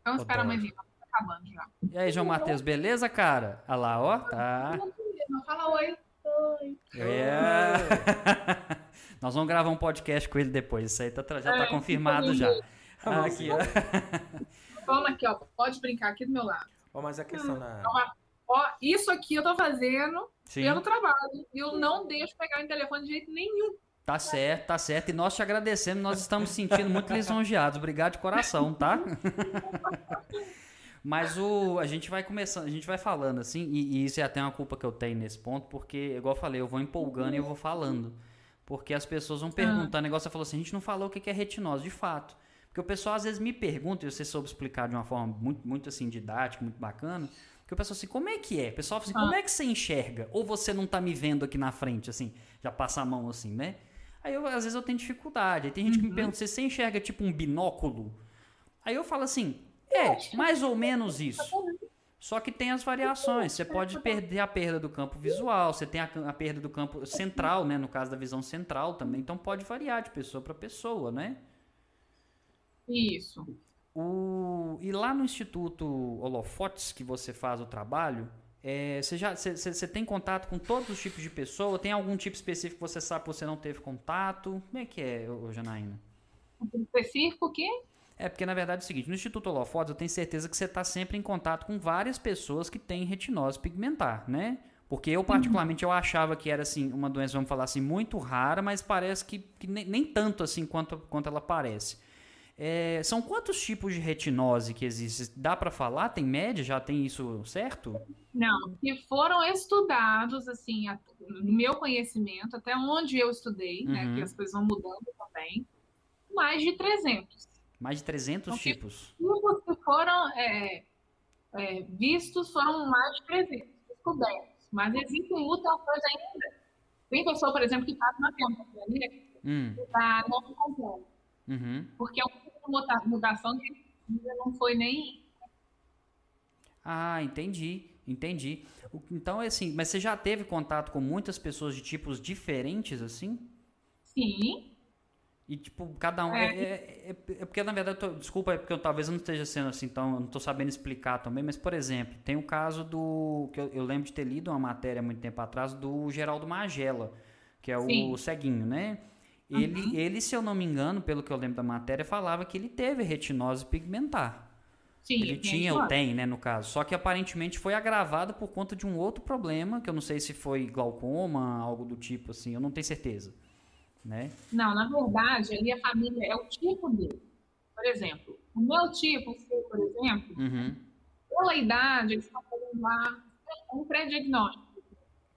Então espera a Adoro. mãe vir, tá acabando já. E aí, João Matheus, beleza, cara? Olha lá, ó. Tá. Não fala oi. Oi. É. Nós vamos gravar um podcast com ele depois. Isso aí tá, já tá É, confirmado já. Tá Aqui, ó. Toma aqui, ó. Pode brincar aqui do meu lado. Ó, mas a questão na. Ó, isso aqui eu tô fazendo Sim, pelo trabalho. E eu não deixo pegar o telefone de jeito nenhum. Tá certo, tá certo. E nós te agradecemos, nós estamos sentindo muito lisonjeados. Obrigado de coração, tá? Mas o, a gente vai começando, a gente vai falando assim, e, e isso é até uma culpa que eu tenho nesse ponto, porque, igual eu falei, eu vou empolgando e eu vou falando. Porque as pessoas vão perguntando, negócio você falou assim, a gente não falou o que que é retinose, de fato. Porque o pessoal às vezes me pergunta, e você soube explicar de uma forma muito, muito assim, didática, muito bacana, que o pessoal assim, como é que é? O pessoal fala assim, como é que você enxerga? Ou você não tá me vendo aqui na frente, assim, já passa a mão assim, né? Aí eu, às vezes eu tenho dificuldade. Aí tem gente que me pergunta, você enxerga tipo um binóculo? Aí eu falo assim, é, mais ou menos isso. Só que tem as variações. Você pode perder a perda do campo visual, você tem a, a perda do campo central, né? No caso da visão central também. Então pode variar de pessoa para pessoa, né? Isso. O, e lá no Instituto Holofotes, que você faz o trabalho, é, você, já, você, você- tem contato com todos os tipos de pessoa? Tem algum tipo específico que você sabe que você não teve contato? Como é que é, ô, Janaína? Um específico que É, porque na verdade é o seguinte, no Instituto Holofotes eu tenho certeza que você está sempre em contato com várias pessoas que têm retinose pigmentar, né? Porque eu, particularmente, eu achava que era, assim, uma doença, vamos falar assim, muito rara, mas parece que, que nem, nem tanto, assim, quanto, quanto ela parece. É, são quantos tipos de retinose que existem? Dá para falar? Tem média? Já tem isso certo? Não, que foram estudados, assim, a- no meu conhecimento, até onde eu estudei, né, Uhum. que as coisas vão mudando também, mais de 300. Mais de 300 Ok. tipos. Tipos que foram é, é, vistos foram mais de 300 descobertos, mas existem muita coisa ainda. Tem pessoa, por exemplo, que está na pneumonia, que Hum, está não completa, uhum. porque é uma muta- mutação que ainda não foi nem Ah, entendi, entendi. O- Então, é assim, mas você já teve contato com muitas pessoas de tipos diferentes, assim? sim, E, tipo, cada um. É, é, é- é porque, na verdade, eu tô- desculpa, é porque eu, talvez eu não esteja sendo assim, então eu não estou sabendo explicar também, mas, por exemplo, tem o caso do. que eu, eu lembro de ter lido uma matéria muito tempo atrás do Geraldo Magela, que é o Sim. ceguinho, né? Ele, ele, se eu não me engano, pelo que eu lembro da matéria, falava que ele teve retinose pigmentar. sim. Ele tinha ou tem, né, no caso. Só que aparentemente foi agravado por conta de um outro problema, que eu não sei se foi glaucoma, algo do tipo assim, eu não tenho certeza. Né? Não, na verdade, ali a família é o tipo dele. Por exemplo, o meu tipo, por exemplo, Uhum. pela idade, eles estão fazendo lá um pré-diagnóstico.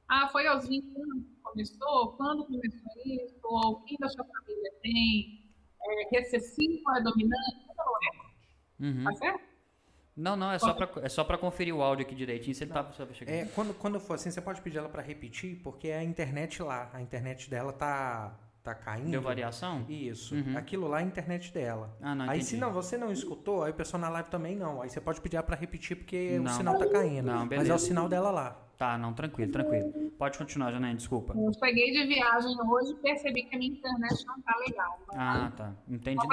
Ah, foi aos 20 anos começou? Quando começou isso? Ou quem da sua família tem? É recessivo, é dominante? Não é, Uhum. tá certo? Não, não, é só pra, é só pra conferir o áudio aqui direitinho, se ele tá. É, quando, quando for assim, você pode pedir ela pra repetir, porque é a internet lá, a internet dela tá, tá caindo. Deu variação? Isso. Uhum. Aquilo lá é a internet dela. Ah, não, aí entendi. se não, você não escutou, aí o pessoal na live também não. Aí você pode pedir ela pra repetir porque Não. o sinal tá caindo. Não, Mas beleza. é o sinal dela lá. Tá, não, tranquilo, tranquilo. Pode continuar, Janaína, desculpa. Eu cheguei de viagem hoje e percebi que a minha internet não tá legal. Ah, tá. Entendi.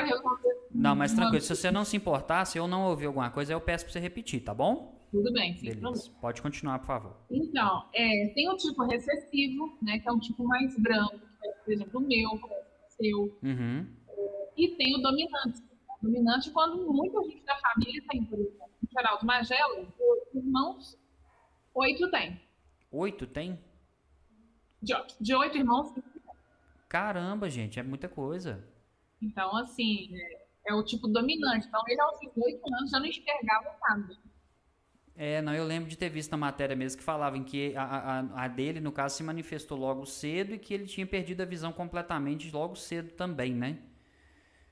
Não, mas tranquilo, se você não se importar, se eu não ouvir alguma coisa, eu peço pra você repetir, tá bom? Tudo bem, sim. Beleza. Pode continuar, por favor. Então, é, tem o tipo recessivo, né, que é um tipo mais branco, que é, por exemplo, o meu, que é o seu, Uhum. e tem o dominante. O dominante é quando muita gente da família tem, por exemplo, Geraldo Magela, oito irmãos, oito tem. Oito tem? De, de oito irmãos. Caramba, gente, é muita coisa. então, assim, é, é o tipo dominante. Então, ele aos 18 anos já não enxergava nada. É, não, eu lembro de ter visto na matéria mesmo que falavam que a, a, a dele, no caso, se manifestou logo cedo e que ele tinha perdido a visão completamente logo cedo também, né?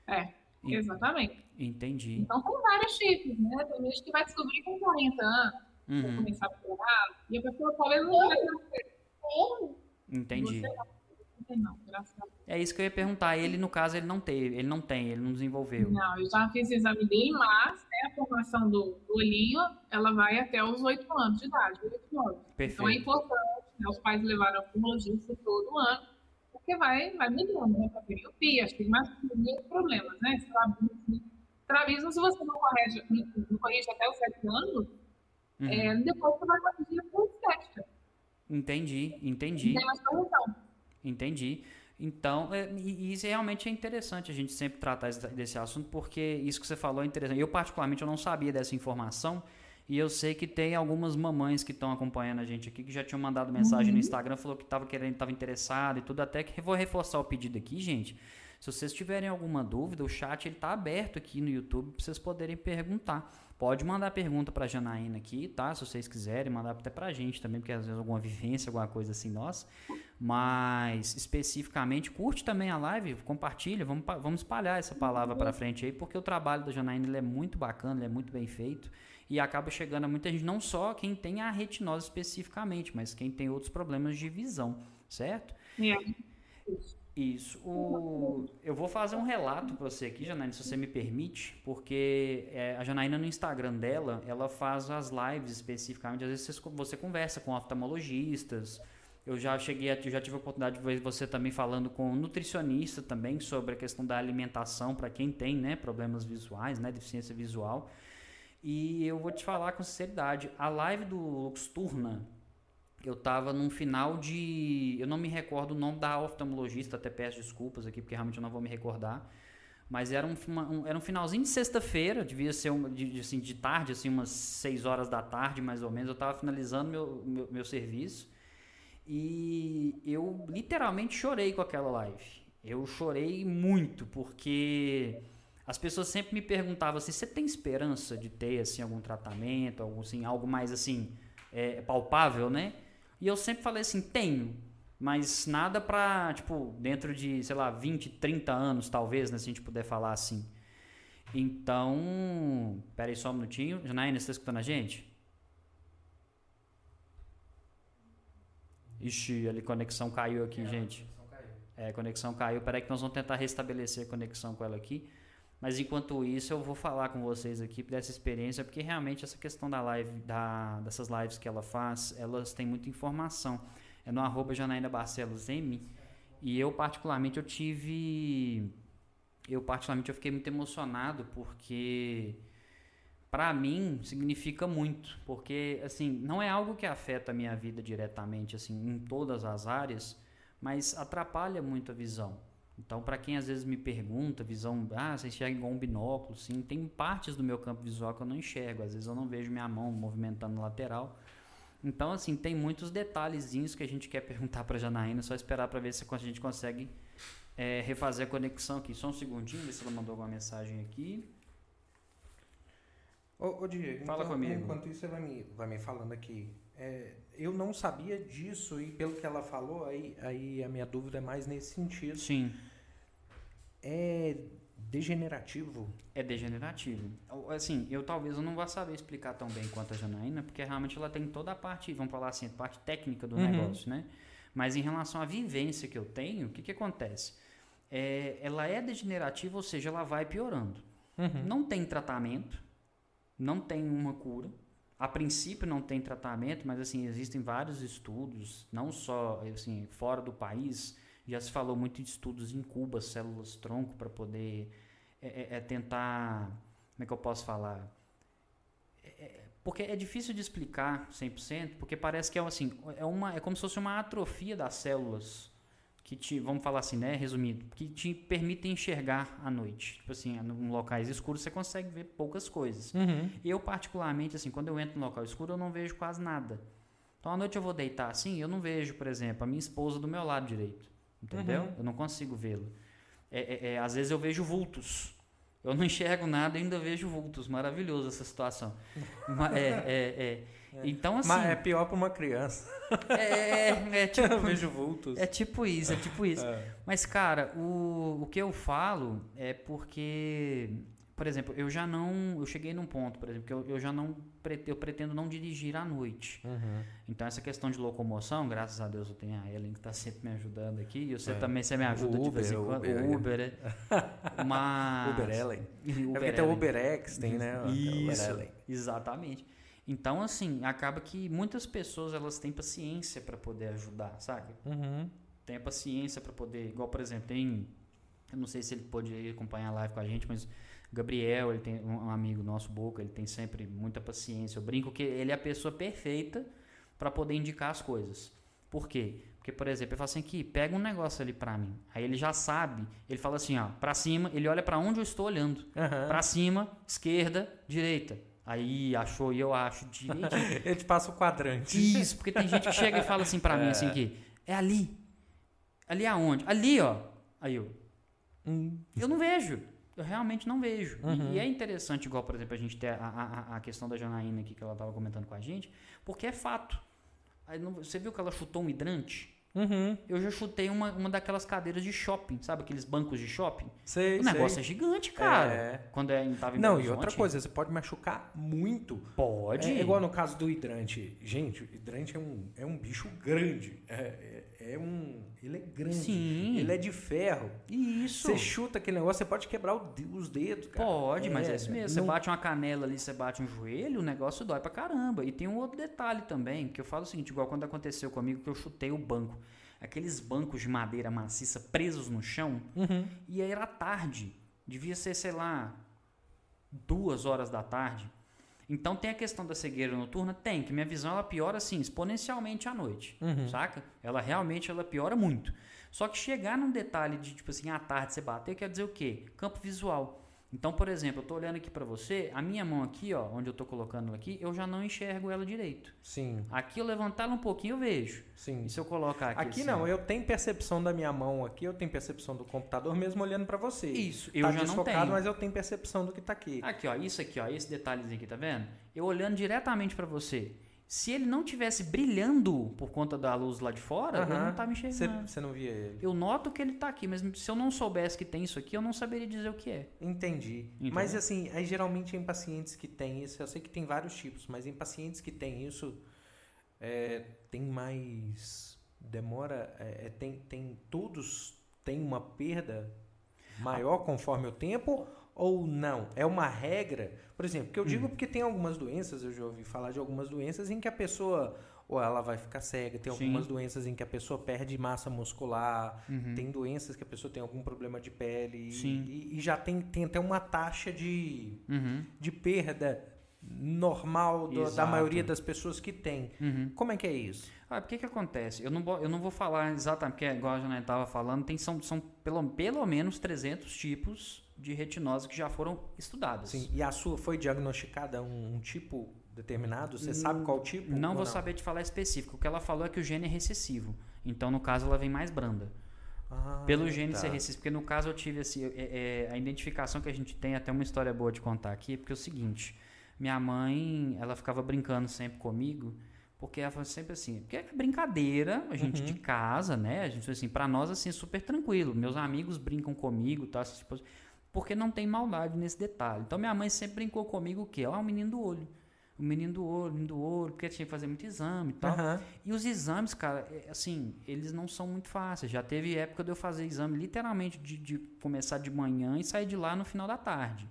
É, En- exatamente. Entendi. Então, tem vários tipos, né? Tem gente que vai descobrir com 40 anos, Uhum, começar a piorar, e a pessoa talvez não vai entendi. Você não. É isso que eu ia perguntar. Ele, no caso, ele não teve, ele não tem, ele não desenvolveu. Não, eu já fiz o exame dele, mas né, a formação do, do olhinho, ela vai até os 8 anos de idade, 8, 9. Então é Perfeito. importante, né, os pais levaram o oftalmologista todo ano, porque vai, vai melhorando, né, para miopia, astigmatismo, problemas, né, estrabismo. Estrabismo, se você não corrige, não, não corrige até os 7 anos, Uhum. é, depois você vai corrigir por estética. Entendi, Não entendi, tem mais correção. entendi. Então, é, isso realmente é interessante a gente sempre tratar esse- desse assunto, porque isso que você falou é interessante. Eu, particularmente, eu não sabia dessa informação, e eu sei que tem algumas mamães que estão acompanhando a gente aqui, que já tinham mandado mensagem no Instagram, falou que estava querendo, estava interessado e tudo, até que eu vou reforçar o pedido aqui, gente. Se vocês tiverem alguma dúvida, o chat ele tá aberto aqui no YouTube para vocês poderem perguntar. Pode mandar pergunta para Janaína aqui, tá? Se vocês quiserem, mandar até pra gente também, porque às vezes alguma vivência, alguma coisa assim nossa. Mas especificamente, curte também a live, compartilha, vamos, vamos espalhar essa palavra para frente aí, porque o trabalho da Janaína é muito bacana, é muito bem feito e acaba chegando a muita gente, não só quem tem a retinose especificamente, mas quem tem outros problemas de visão, certo? É. Isso. O... Eu vou fazer um relato para você aqui, Janaína, se você me permite, porque é, a Janaína no Instagram dela, ela faz as lives especificamente. Às vezes você conversa com oftalmologistas. Eu já cheguei, eu já tive a oportunidade de ver você também falando com um nutricionista também sobre a questão da alimentação para quem tem, né, problemas visuais, né, deficiência visual. E eu vou te falar com sinceridade, a live do Luxturna, eu tava num final de. Eu não me recordo o nome da oftalmologista, até peço desculpas aqui, porque realmente eu não vou me recordar. Mas era um, um- era um finalzinho de sexta-feira, devia ser de, assim, de tarde, assim, umas 6 horas da tarde, mais ou menos. Eu tava finalizando meu, meu, meu serviço. E eu literalmente chorei com aquela live. Eu chorei muito, porque as pessoas sempre me perguntavam assim: você tem esperança de ter assim, algum tratamento, algo, assim, algo mais assim, é, palpável, né? E eu sempre falei assim: tenho. Mas nada pra, tipo, dentro de, sei lá, 20, 30 anos, talvez, né? Se a gente puder falar assim. Então. Pera aí só um minutinho. Janaína, você tá escutando a gente? Ixi, ali conexão caiu aqui, gente. É, a conexão caiu. Peraí que nós vamos tentar restabelecer a conexão com ela aqui. Mas enquanto isso, eu vou falar com vocês aqui dessa experiência, porque realmente essa questão da live, da, dessas lives que ela faz, elas têm muita informação. É no arroba Janaína Barcelos M. E eu, particularmente, eu tive. Eu, particularmente, eu fiquei muito emocionado, porque para mim significa muito, porque assim, não é algo que afeta a minha vida diretamente assim em todas as áreas, mas atrapalha muito a visão. Então, para quem às vezes me pergunta, visão, ah, você enxerga igual um binóculo? Sim, tem partes do meu campo visual que eu não enxergo. Às vezes eu não vejo minha mão movimentando lateral. Então, assim, tem muitos detalhezinhos que a gente quer perguntar para Janaína, só esperar para ver se a gente consegue é, refazer a conexão aqui. Só um segundinho, ver se ela mandou alguma mensagem aqui. Ô, ô Diego, Fala então, comigo. enquanto isso você vai me, vai me falando aqui. É, eu não sabia disso e pelo que ela falou, aí, aí a minha dúvida é mais nesse sentido. Sim. É degenerativo? É degenerativo. Assim, eu talvez eu não vá saber explicar tão bem quanto a Janaína, porque realmente ela tem toda a parte, vamos falar assim, a parte técnica do Uhum. negócio, né? Mas em relação à vivência que eu tenho, o que, que acontece? É, ela é degenerativa, ou seja, ela vai piorando. Uhum. Não tem tratamento, não tem uma cura. A princípio não tem tratamento, mas assim existem vários estudos, não só assim fora do país. Já se falou muito de estudos em Cuba, células tronco para poder é, é- é tentar, como é que eu posso falar? É- é- porque é difícil de explicar 100%, porque parece que é assim, é uma é como se fosse uma atrofia das células que te, vamos falar assim, né, resumindo, que te permitem enxergar à noite. Tipo assim, em locais escuros você consegue ver poucas coisas. Uhum. Eu, particularmente, assim, quando eu entro no local escuro, eu não vejo quase nada. Então, à noite eu vou deitar assim, eu não vejo, por exemplo, a minha esposa do meu lado direito. Entendeu? Uhum. Eu não consigo vê-la. É, é- é, às vezes eu vejo vultos. Eu não enxergo nada e ainda vejo vultos. Maravilhoso essa situação. Ma- é, é, é. Então, assim. Mas é pior para uma criança. É, é, é tipo, eu vejo vultos. é tipo isso, é tipo isso. É. Mas, cara, o, o que eu falo é porque, por exemplo, eu já não. Eu cheguei num ponto, por exemplo, que eu, eu já não. Eu pretendo não dirigir à noite. Uhum. Então, essa questão de locomoção, graças a Deus eu tenho a Ellen que está sempre me ajudando aqui. E você É. também, você me ajuda O de vez em quando. Uber, o Uber, é. Mas. Uber Ellen. É Uber porque tem o. UberX, tem, né? Isso, exatamente. Então, assim, acaba que muitas pessoas elas têm paciência para poder ajudar, sabe? Uhum. Tem a paciência para poder, igual por exemplo, tem, eu não sei se ele pode acompanhar a live com a gente, mas Gabriel, ele tem um amigo nosso, Boca, ele tem sempre muita paciência. Eu brinco que ele é a pessoa perfeita para poder indicar as coisas. Por quê? Porque, por exemplo, ele fala assim aqui, pega um negócio ali para mim. Aí ele já sabe, ele fala assim, ó, para cima, ele olha para onde eu estou olhando. Aham. Pra cima, esquerda, direita. Aí achou e eu acho direito. Ele te passa o quadrante. Isso, porque tem gente que chega e fala assim pra mim assim que é ali. Ali aonde? Ali, ó. Aí eu, Hum. eu não vejo. Eu realmente não vejo. E- Uhum. E, é interessante, igual, por exemplo, a gente ter a, a, a questão da Janaína aqui que ela tava comentando com a gente, porque é fato. Aí não- você viu que ela chutou um hidrante? Uhum. Eu já chutei uma, uma daquelas cadeiras de shopping, sabe? Aqueles bancos de shopping. Sei, O negócio sei. é gigante, cara. É. Quando é, tava em Não, Belo e outra coisa, você pode machucar muito. Pode. É igual no caso do hidrante. Gente, o hidrante é um, é um bicho grande. É, é, é um. Ele é grande. Sim. Ele é de ferro. Isso. Você chuta aquele negócio, você pode quebrar o os dedos, cara. Pode, mas é isso mesmo. Você não- bate uma canela ali, você bate um joelho, o negócio dói pra caramba. E tem um outro detalhe também, que eu falo o seguinte, igual quando aconteceu comigo que eu chutei o banco. Aqueles bancos de madeira maciça presos no chão, Uhum. e aí era tarde. Devia ser, sei lá, duas horas da tarde. Então tem a questão da cegueira noturna? Tem, que minha visão ela piora assim, exponencialmente à noite. Uhum. Saca? Ela realmente ela piora muito. Só que chegar num detalhe de, tipo assim, à tarde você bater, quer dizer o quê? Campo visual. Então, por exemplo, eu tô olhando aqui para você, a minha mão aqui, ó, onde eu tô colocando ela aqui, eu já não enxergo ela direito. Sim, Aqui eu levantar ela um pouquinho eu vejo. sim. E se eu colocar aqui Aqui assim, não, eu tenho percepção da minha mão aqui, eu tenho percepção do computador mesmo olhando pra você. Isso, eu tá já não tenho. mas eu tenho percepção do que tá aqui. Aqui, ó, isso aqui, ó, esse detalhezinho aqui, tá vendo? Eu olhando diretamente pra você. Se ele não tivesse brilhando por conta da luz lá de fora, eu Aham. não tava Você enxergando. você não via ele. Eu noto que ele tá aqui, mas se eu não soubesse que tem isso aqui, eu não saberia dizer o que é. Entendi. Entendeu? Mas assim, aí geralmente em pacientes que têm isso, eu sei que tem vários tipos, mas em pacientes que têm isso, é, tem mais. Demora. é, é, tem, tem. Todos têm uma perda maior conforme o tempo ou não? É uma regra? Por exemplo, que eu Hum. digo porque tem algumas doenças, eu já ouvi falar de algumas doenças em que a pessoa. Ou ela vai ficar cega, tem Sim. algumas doenças em que a pessoa perde massa muscular, Uhum. tem doenças que a pessoa tem algum problema de pele e-. E, já tem, tem até uma taxa de, Uhum. de perda normal do- da maioria das pessoas que tem. Uhum. Como é que é isso? Ah, por que que acontece? Eu não, vou- eu não vou falar exatamente, porque igual a Janete estava falando, tem, são, são pelo, pelo menos 300 tipos de retinose que já foram estudados. Assim, e a sua foi diagnosticada um, um tipo determinado? Você sabe qual tipo? Não ou vou saber te falar específico. O que ela falou é que o gene é recessivo. Então, no caso, ela vem mais branda. Ah, Pelo gene tá. ser recessivo. Porque no caso eu tive assim, é- é, a identificação que a gente tem, até uma história boa de contar aqui, porque é o seguinte, minha mãe, ela ficava brincando sempre comigo, porque ela falou sempre assim, porque é brincadeira, a gente Uhum. de casa, né? A gente assim, para nós assim, é super tranquilo. Meus amigos brincam comigo, tá? essas coisas, porque não tem maldade nesse detalhe. Então minha mãe sempre brincou comigo o quê? Ó, o menino do olho. O menino do olho, o menino do olho, porque tinha que fazer muito exame e tal. Aham. E os exames, cara, é, assim, eles não são muito fáceis. Já teve época de eu fazer exame literalmente de, de começar de manhã e sair de lá no final da tarde.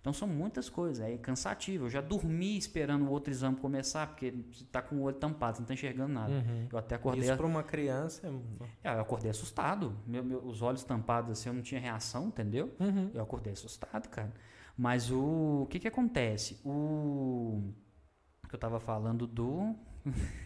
Então são muitas coisas, é cansativo. Eu já dormi esperando o outro exame começar, porque você tá com o olho tampado, você não tá enxergando nada. Uhum. Eu até acordei, Isso para uma criança. é- é, eu acordei assustado. Meu, meu- os olhos tampados assim, eu não tinha reação, entendeu? Uhum. Eu acordei assustado, cara. Mas o, o que que acontece? O que eu tava falando do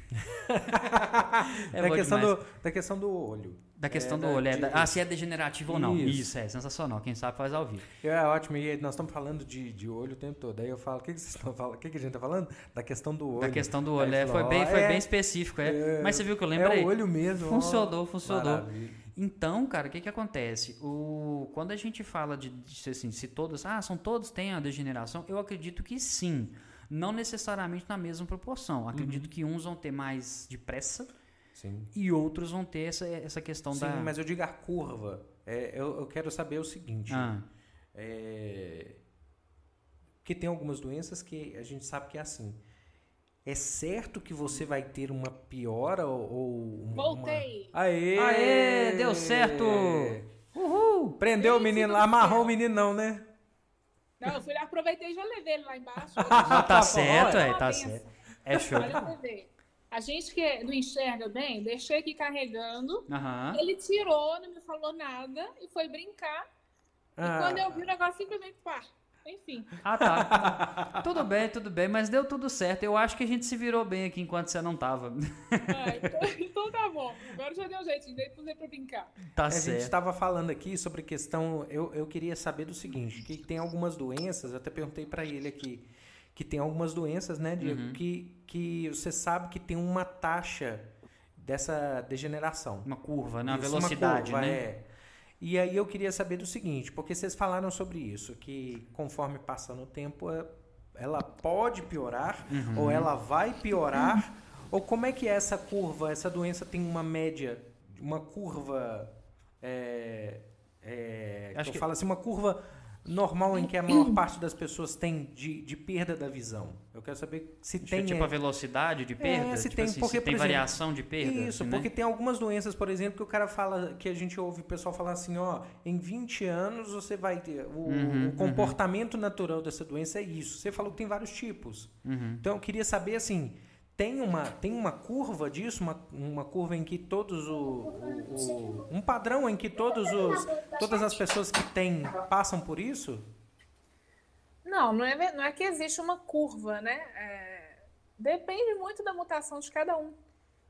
É da, questão demais. do, da questão do olho. Da questão É, do olho. é de- ah, se é degenerativo ou não. Isso. Isso, é sensacional. Quem sabe faz ao vivo. É ótimo, e nós estamos falando de, de olho o tempo todo. Aí eu falo, o que, que vocês estão falando? O que, que a gente está falando? Da questão do olho. Da questão do olho. É, foi bem, foi é, bem específico. É. é, Mas você viu que eu lembrei? É o olho mesmo. Funcionou, funcionou. Maravilha. Então, cara, o que que acontece? O, quando a gente fala de, de assim, se todos, ah, são todos têm a degeneração, eu acredito que sim. Não necessariamente na mesma proporção. Acredito que uns vão ter mais depressa Sim. e outros vão ter essa, essa questão Sim, da. mas eu digo a curva. É, eu, eu quero saber o seguinte. Ah, É, que tem algumas doenças que a gente sabe que é assim. É certo que você vai ter uma piora ou, uma... Voltei. Aê! Aê, deu certo! Uhul! Prendeu o menino, amarrou o menino não, né? Não, eu fui lá, aproveitei e já levei ele lá embaixo. Ah, tá certo, Olha, é, tá benção. certo. É show. Olha pra ver. A gente que não enxerga bem, deixei aqui carregando. Aham. Ele tirou, não me falou nada e foi brincar. Ah, E quando eu vi o negócio, simplesmente pá. Enfim. Ah, tá. tudo bem, tudo bem, mas deu tudo certo. Eu acho que a gente se virou bem aqui enquanto você não tava. Ah, então, então tá bom. Agora já deu jeito, dei pra pra brincar. Tá a gente certo. estava falando aqui sobre questão. Eu, eu queria saber do seguinte: que tem algumas doenças, eu até perguntei para ele aqui, que tem algumas doenças, né, Diego, Uhum. que, que você sabe que tem uma taxa dessa degeneração. Uma curva, né? Uma Isso, velocidade, curva, né? é. E aí eu queria saber do seguinte, porque vocês falaram sobre isso, que conforme passa no tempo, é- ela pode piorar, Uhum. ou ela vai piorar, ou como é que é essa curva? Essa doença tem uma média, uma curva. É, é, Acho eu que- falo assim, uma curva normal em que a maior parte das pessoas tem de, de perda da visão. Eu quero saber se Acho é tem. tipo é, a velocidade de perda? se tipo tem, assim, porque, se por tem exemplo, variação de perda? Isso, assim, porque né? tem algumas doenças, por exemplo, que o cara fala, que a gente ouve o pessoal falar assim, ó, em 20 anos você vai ter. O, Uhum, o comportamento natural dessa doença é isso. Você falou que tem vários tipos. Uhum. Então eu queria saber assim. Tem uma, tem uma curva disso, uma, uma curva em que todos o, o- o- um padrão em que todos os todas as pessoas que têm passam por isso? Não, não é, não é que existe uma curva, né? É, depende muito da mutação de cada um,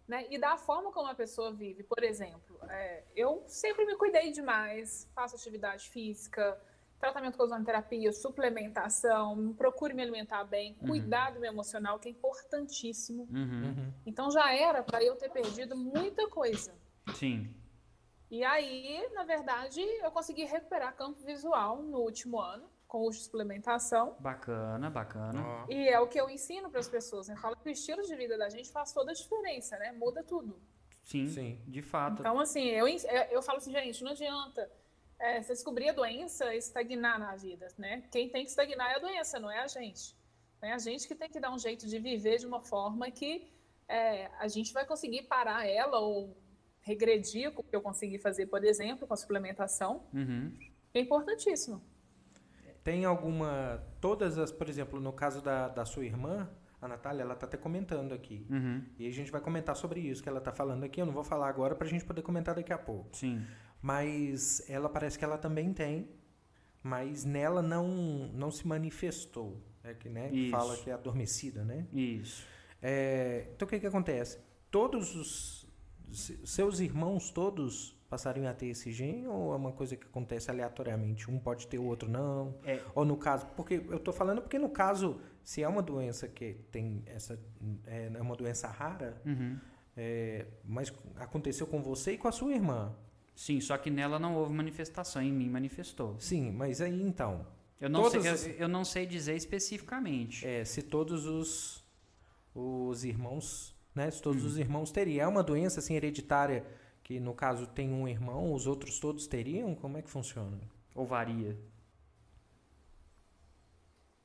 né? E da forma como a pessoa vive. Por exemplo, é, eu sempre me cuidei demais, faço atividade física, tratamento com ozonoterapia, suplementação, procure me alimentar bem, Uhum. cuidado meu emocional, que é importantíssimo. Uhum. Uhum. Então já era para eu ter perdido muita coisa. Sim. E aí, na verdade, eu consegui recuperar campo visual no último ano, com o uso de suplementação. Bacana, bacana. Ó. E é o que eu ensino para as pessoas. né? Eu falo que o estilo de vida da gente faz toda a diferença, né? Muda tudo. Sim, Sim. de fato. Então, assim, eu, eu eu falo assim, gente, não adianta é, você descobrir a doença e estagnar na vida, né? Quem tem que estagnar é a doença, não é a gente. É a gente que tem que dar um jeito de viver de uma forma que é, a gente vai conseguir parar ela ou regredir o que eu consegui fazer, por exemplo, com a suplementação. Uhum. É importantíssimo. Tem alguma. Todas as, por exemplo, no caso da, da sua irmã, a Natália, ela tá até comentando aqui. Uhum. E a gente vai comentar sobre isso que ela tá falando aqui. Eu não vou falar agora pra gente poder comentar daqui a pouco. Sim. Mas ela parece que ela também tem, mas nela não, não se manifestou. É que, né? Isso. Fala que é adormecida, né? Isso. É, então o que que acontece? Todos os se- seus irmãos todos passariam a ter esse gene ou é uma coisa que acontece aleatoriamente? Um pode ter, o outro não? É. Ou no caso, porque eu tô falando porque no caso, se é uma doença que tem essa é, é uma doença rara, Uhum. é, mas aconteceu com você e com a sua irmã. Sim, só que nela não houve manifestação, em mim manifestou. Sim, mas aí então, Eu não, sei, eu, eu não sei dizer especificamente. é, se todos os os irmãos, né, se todos Uhum. os irmãos teriam, é uma doença assim hereditária que no caso tem um irmão, os outros todos teriam? Como é que funciona? Ou varia.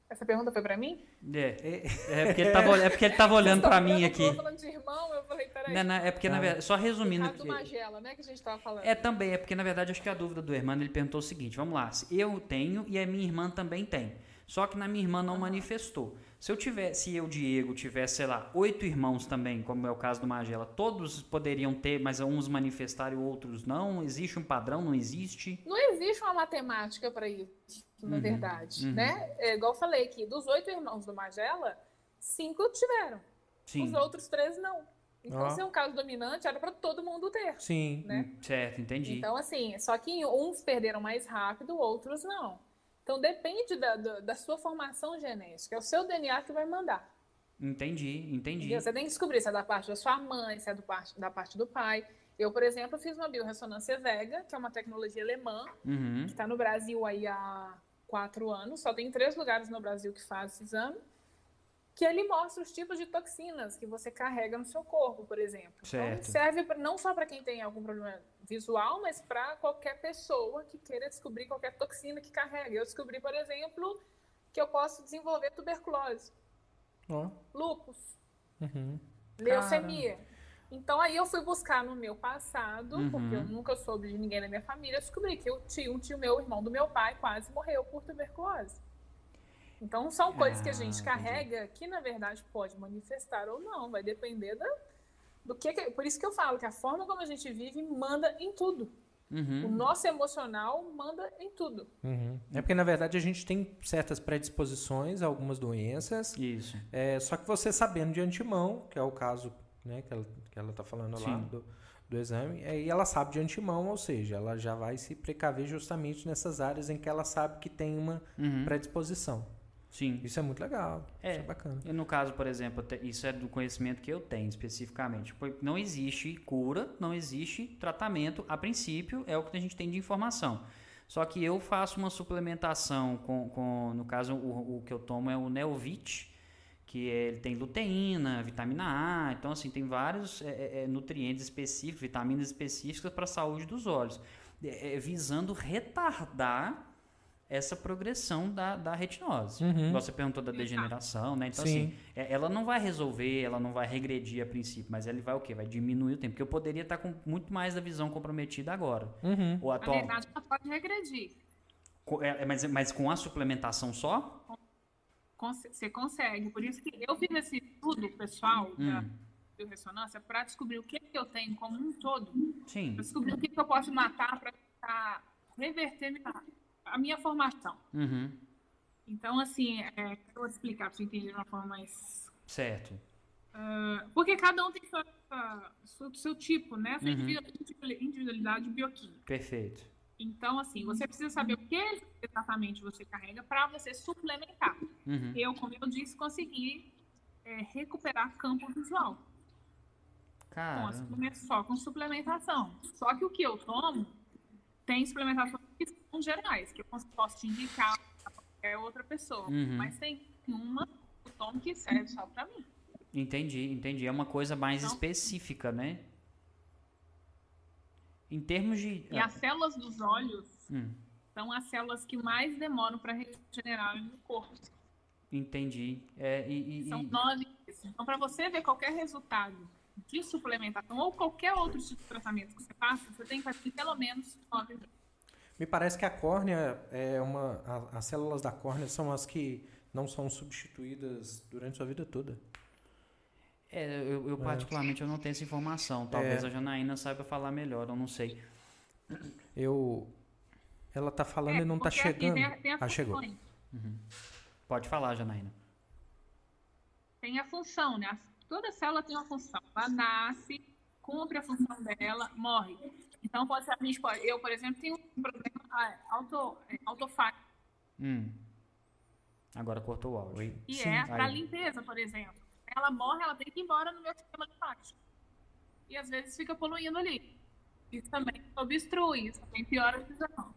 Essa pergunta foi para mim? É. É porque ele tava, é porque ele tava olhando pra mim aqui. Eu falando de irmão, eu falei, peraí. Não, não, é porque, na Tá. verdade, só resumindo. Caso do aqui- Magela, né, que a gente tava falando. É também, é porque na verdade acho que a dúvida do Hermano ele perguntou o seguinte: vamos lá, se eu tenho e a minha irmã também tem. Só que na minha irmã não manifestou. Se eu tiver, se eu, Diego, tivesse, sei lá, oito irmãos também, como é o caso do Magela, todos poderiam ter, mas uns manifestarem e outros não? Existe um padrão? Não existe? Não existe uma matemática para isso, na Uhum, verdade, uhum. né? É, igual eu falei aqui, dos oito irmãos do Magela, cinco tiveram, Sim. os outros três não. Então, se é um caso dominante, era para todo mundo ter, Sim. né? Hum, Certo, entendi. Então, assim, só que uns perderam mais rápido, outros não. Então, depende da, da, da sua formação genética, é o seu DNA que vai mandar. Entendi, entendi. Entendeu? Você tem que descobrir se é da parte da sua mãe, se é do parte, da parte do pai. Eu, por exemplo, fiz uma biorressonância Vega, que é uma tecnologia alemã, Uhum. que está no Brasil há quatro anos. Só tem três lugares no Brasil que faz esse exame. Que ele mostra os tipos de toxinas que você carrega no seu corpo, por exemplo. Certo. Então, serve pra- não só para quem tem algum problema visual, mas para qualquer pessoa que queira descobrir qualquer toxina que carrega. Eu descobri, por exemplo, que eu posso desenvolver tuberculose, Ó. lúpus, Uhum. leucemia. Então aí eu fui buscar no meu passado, Uhum. porque eu nunca soube de ninguém da minha família, eu descobri que eu tinha um tio meu, irmão do meu pai, quase morreu por tuberculose. Então são coisas que a Ah, gente entendi. carrega que na verdade pode manifestar ou não, vai depender da, do que, que- por isso que eu falo que a forma como a gente vive manda em tudo. O Uhum. nosso emocional manda em tudo. Uhum. É porque, na verdade, a gente tem certas predisposições a algumas doenças, Isso. é, só que você sabendo de antemão, que é o caso né, que ela que ela está falando lá Sim. do, do exame, aí ela sabe de antemão, ou seja, ela já vai se precaver justamente nessas áreas em que ela sabe que tem uma Uhum. predisposição. Sim. Isso é muito legal, É. isso é bacana. E no caso, por exemplo, isso é do conhecimento que eu tenho especificamente. Não existe cura, não existe tratamento, a princípio, é o que a gente tem de informação. Só que eu faço uma suplementação com, com no caso, o, o que eu tomo é o Neovit, que é- ele tem luteína, vitamina A, então assim, tem vários é, é, é, nutrientes específicos, vitaminas específicas para a saúde dos olhos, é, é, visando retardar essa progressão da, da retinose. Uhum. Você perguntou da degeneração, né? Então, Sim. assim, é- ela não vai resolver, ela não vai regredir a princípio, mas ele vai o quê? Vai diminuir o tempo. Porque eu poderia estar com muito mais da visão comprometida agora. Uhum. Ou Na atual. verdade, ela pode regredir. É, mas, mas com a suplementação só? Você consegue. Por isso que eu fiz esse estudo pessoal da Hum, biorressonância para descobrir o que, que eu tenho como um todo. sim. Pra descobrir o que, que eu posso matar para reverter minha- a minha formação. Uhum, Então, assim, é, eu vou explicar para você entender de uma forma mais. certo. Porque cada um tem sua, sua- seu, tipo, né? Sua Uhum. individualidade bioquímica. Perfeito. Então, assim, você precisa saber o que exatamente você carrega para você suplementar. Uhum. Eu, como eu disse, consegui é, recuperar campo visual. Com a Cara, suplementa- só com suplementação. Só que o que eu tomo tem suplementações que são gerais, que eu posso te indicar para qualquer outra pessoa. Uhum. Mas tem uma que eu tomo que serve só para mim. entendi, entendi. É uma coisa mais Então- específica, né? Em termos de. E as células dos olhos Hum, são as células que mais demoram para regenerar no corpo. entendi. É, e, e- São nove. Então, para você ver qualquer resultado de suplementação ou qualquer outro tipo de tratamento que você faça, você tem que fazer pelo menos nove. Me parece que a córnea é uma. a- as células da córnea são as que não são substituídas durante sua vida toda. é, eu, eu particularmente eu não tenho essa informação. Talvez É. a Janaína saiba falar melhor, eu não sei. Eu. Ela tá falando e não tá assim, chegando. tem a- tem a ah, chegou. funções. Pode falar, Janaína. Tem a função, né? Toda célula tem uma função. Ela nasce, cumpre a função dela, morre. Então, pode ser, a gente pode, eu, por exemplo, tenho um problema ah, auto, é, autofágico, Hum. Agora cortou o áudio. Oi. que Sim, é para limpeza, por exemplo. Ela morre, ela tem que ir embora no meu sistema linfático. E às vezes fica poluindo ali. Isso também obstrui, isso também piora a visão.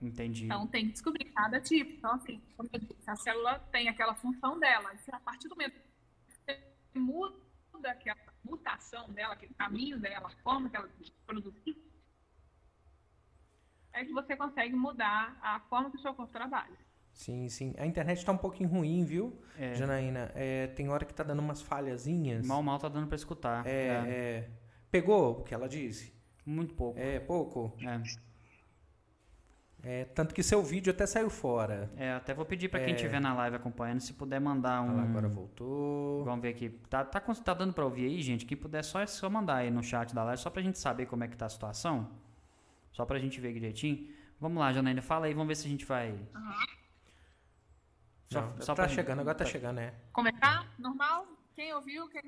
Entendi. Então tem que descobrir cada tipo. Então, assim, como eu disse, a célula tem aquela função dela. E se a partir do momento que você muda aquela mutação dela, aquele caminho dela, a forma que ela produzir, é que você consegue mudar a forma que o seu corpo trabalha. Sim, sim. A internet tá um pouquinho ruim, viu, É. Janaína? É, tem hora que tá dando umas falhazinhas. Mal, mal tá dando pra escutar. É, é. Pegou o que ela disse? Muito pouco. É, pouco. É. É, tanto que seu vídeo até saiu fora. É, até vou pedir pra quem É. estiver na live acompanhando, se puder mandar Olha um. lá, agora voltou. Vamos ver aqui. Tá, tá, tá dando pra ouvir aí, gente? Quem puder, só, é só mandar aí no chat da live, só pra gente saber como é que tá a situação. Só pra gente ver direitinho. Vamos lá, Janaína, fala aí, vamos ver se a gente vai. Só, Não, só tá pra- chegando, agora tá chegando, né? Como é que tá? Normal? Quem ouviu? Quem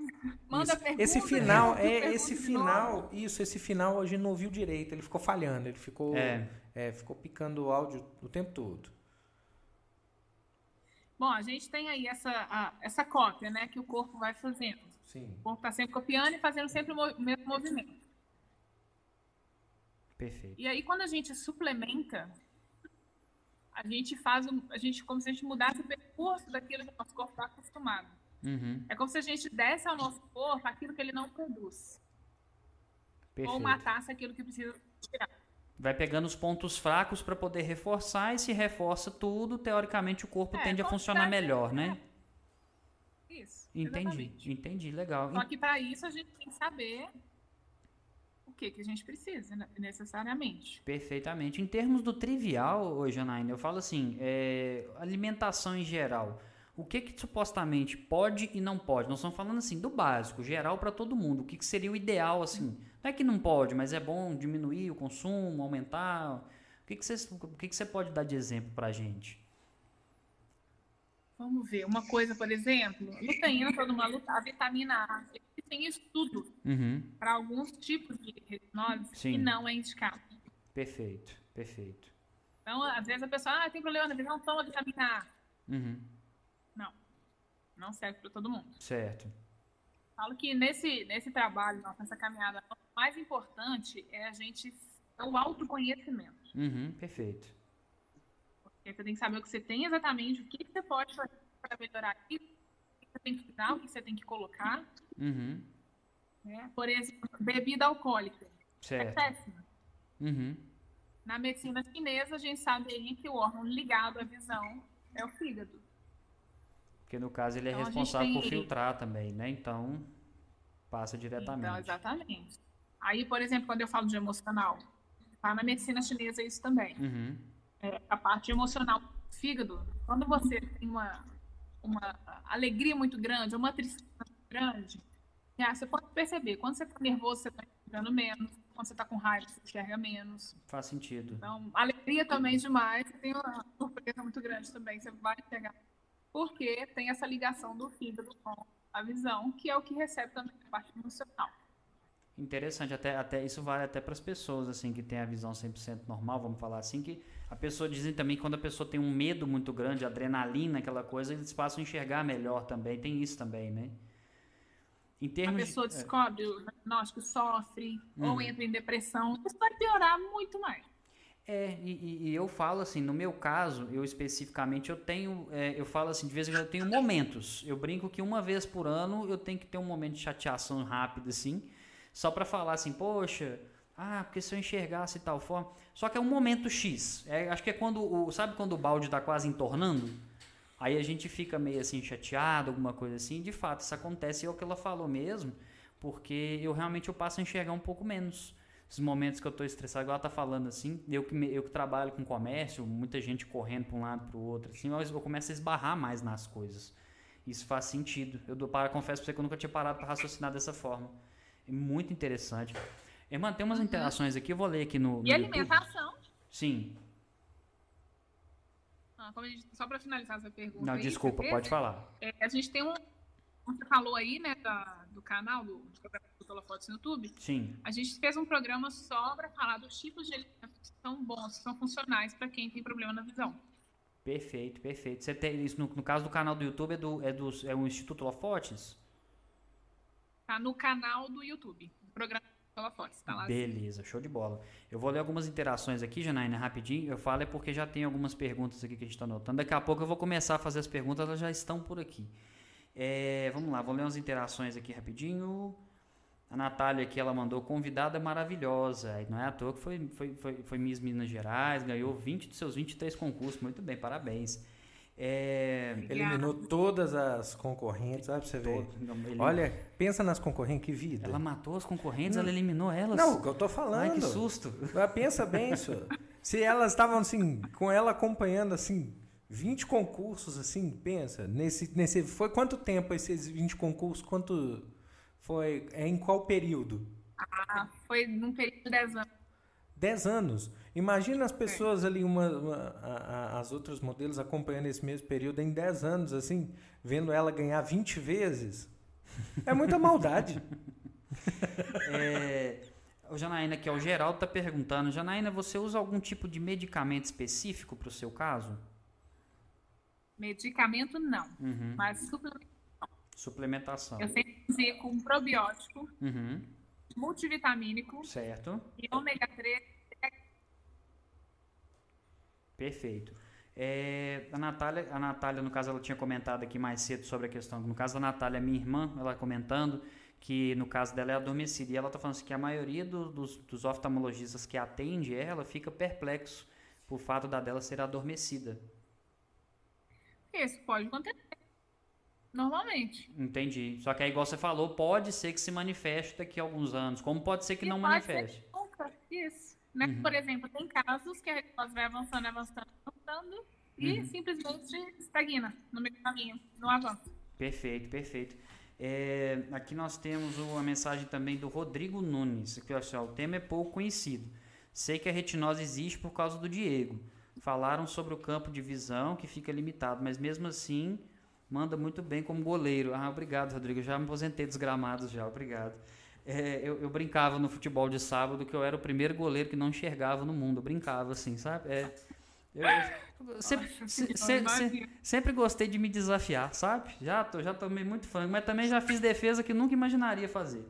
manda Isso. pergunta. Esse final, é pergunta esse final, isso, esse final a gente não ouviu direito, ele ficou falhando, ele ficou, É. é, ficou picando o áudio o tempo todo. Bom, a gente tem aí essa, a- essa cópia, né, que o corpo vai fazendo. Sim. O corpo está sempre copiando e fazendo sempre o mesmo movimento. Perfeito. E aí, quando a gente suplementa, a gente faz um, a gente como se a gente mudasse o percurso daquilo que o nosso corpo está acostumado. Uhum, É como se a gente desse ao nosso corpo aquilo que ele não produz. Ou perfeito. matasse aquilo que precisa tirar. Vai pegando os pontos fracos pra poder reforçar e se reforça tudo, teoricamente o corpo É, tende a funcionar melhor, né? Isso. Entendi, exatamente. entendi, legal. Só que para isso a gente tem que saber o que, que a gente precisa, né, necessariamente. Perfeitamente. Em termos do trivial, Janaína, eu falo assim, é, alimentação em geral. O que que supostamente pode e não pode? Nós estamos falando assim do básico, geral para todo mundo. O que, que seria o ideal assim? Não é que não pode, mas é bom diminuir o consumo, aumentar. O que que você, o que que você pode dar de exemplo pra gente? Vamos ver. Uma coisa, por exemplo, luteína, todo mundo luta, a vitamina A. Tem estudo Uhum, para alguns tipos de retinose Sim. que não é indicado. perfeito, perfeito. Então, às vezes a pessoa, ah, tem problema na visão, toma vitamina A. Uhum, não serve para todo mundo. certo. Falo que nesse, nesse trabalho, nessa caminhada, o mais importante é a gente é o autoconhecimento. Uhum, perfeito. Porque você tem que saber o que você tem exatamente, o que você pode fazer para melhorar isso, o que você tem que dar, o que você tem que colocar. Uhum, né? Por exemplo, bebida alcoólica. É certo. péssima. Uhum, Na medicina chinesa, a gente sabe aí que o órgão ligado à visão é o fígado. Porque no caso ele é Então, gente responsável por filtrar também, né? Então passa Então, diretamente. exatamente. Aí, por exemplo, quando eu falo de emocional, tá na medicina chinesa isso também. Uhum, É, a parte emocional do fígado, quando você tem uma, uma alegria muito grande, uma tristeza muito grande, já, você pode perceber, quando você está nervoso, você está enxergando menos, quando você está com raiva, você enxerga menos. faz sentido. Então, alegria também demais, você tem uma surpresa muito grande também, você vai enxergar. Porque tem essa ligação do fígado com a visão, que é o que recebe também a parte emocional. Interessante, até, até isso vale até para as pessoas assim que têm a visão 100% normal, vamos falar assim, que a pessoa dizem também que quando a pessoa tem um medo muito grande, adrenalina, aquela coisa, eles passam a enxergar melhor também, tem isso também, né? Em A termos pessoa de, é, descobre o diagnóstico, sofre, Uhum. ou entra em depressão, isso vai piorar muito mais. É, e, e- eu falo assim, no meu caso, eu especificamente, eu tenho, é, eu falo assim, de vez em quando eu tenho momentos. Eu brinco que uma vez por ano eu tenho que ter um momento de chateação rápido, assim, só pra falar assim, poxa, ah, porque se eu enxergasse tal forma. Só que é um momento X. É, acho que é quando, o, sabe quando o balde tá quase entornando? Aí a gente fica meio assim chateado, alguma coisa assim. De fato, isso acontece, é o que ela falou mesmo, porque eu realmente eu passo a enxergar um pouco menos esses momentos que eu tô estressado, igual ela tá falando assim, eu que, eu que trabalho com comércio, muita gente correndo para um lado para o outro, assim, eu, eu começo a esbarrar mais nas coisas. Isso faz sentido. Eu dou para confesso para você que eu nunca tinha parado para raciocinar dessa forma. É muito interessante. Irmã, tem umas interações aqui, eu vou ler aqui no, no E YouTube. alimentação, Sim. ah, gente- só para finalizar essa pergunta. Não, aí, desculpa, pode falar. É, a gente tem um. Você falou aí, né, da- do canal do, do Holofotes no YouTube. Sim. A gente fez um programa só para falar dos tipos de alimentos que são bons, que são funcionais para quem tem problema na visão. Perfeito, perfeito. Você tem isso no, no caso do canal do YouTube é do é do é o Instituto Lofotes? Tá no canal do YouTube, do programa Holofotes. Tá lá. Beleza, show de bola. Eu vou ler algumas interações aqui, Janaína, rapidinho. Eu falo é porque já tem algumas perguntas aqui que a gente está anotando. Daqui a pouco eu vou começar a fazer as perguntas, elas já estão por aqui. É, vamos lá, vou ler umas interações aqui rapidinho. A Natália aqui, ela mandou convidada maravilhosa. Não é à toa que foi, foi, foi, foi Miss Minas Gerais, ganhou 20 dos seus 23 concursos. Muito bem, parabéns. É, Eliminou todas as concorrentes, sabe pra você ver. todo- não, ele- Olha, pensa nas concorrentes, que vida. ela matou as concorrentes, ela eliminou elas. Não, o que eu tô falando. Ai, que susto. Mas pensa bem, senhor. Se elas estavam assim, com ela acompanhando assim, 20 concursos, assim, pensa, nesse, nesse. Foi quanto tempo esses 20 concursos? Quanto foi? É em qual período? Ah, foi num período de 10 anos. 10 anos. Imagina as pessoas ali, uma, uma- a- a- as outras modelos acompanhando esse mesmo período em 10 anos, assim, vendo ela ganhar 20 vezes. É muita maldade. É, o Janaína, que é o Geraldo, tá perguntando: Janaína, você usa algum tipo de medicamento específico para o seu caso? Medicamento, não. Uhum. Mas suplemento, Suplementação. eu sempre usei com probiótico, Uhum. multivitamínico Certo. e ômega 3. Perfeito. É, a, Natália, a Natália, no caso, ela tinha comentado aqui mais cedo sobre a questão. No caso da Natália, minha irmã, ela comentando que no caso dela é adormecida. E ela está falando assim, que a maioria do- dos, dos oftalmologistas que atende ela fica perplexo por fato da dela ser adormecida. Isso pode acontecer. Normalmente. Entendi. Só que aí, igual você falou, pode ser que se manifeste daqui a alguns anos, como pode ser que E não manifeste. Nunca. Isso. Né? Uhum. Por exemplo, tem casos que a retinose vai avançando, avançando, avançando e Uhum. simplesmente estagna no meio do caminho, não avança. Perfeito, perfeito. É, aqui nós temos o- a mensagem também do Rodrigo Nunes. Que, assim, o tema é pouco conhecido. Sei que a retinose existe por causa do Diego. Falaram sobre o campo de visão que fica limitado, mas mesmo assim manda muito bem como goleiro. Ah, obrigado, Rodrigo. Eu já me aposentei dos gramados já, obrigado. É, eu, eu brincava no futebol de sábado que eu era o primeiro goleiro que não enxergava no mundo. Eu brincava assim, sabe? É, eu, eu sempre, se- se- se-. Sempre gostei de me desafiar, sabe? Já, tô, já tomei muito frango, mas também já fiz defesa que nunca imaginaria fazer.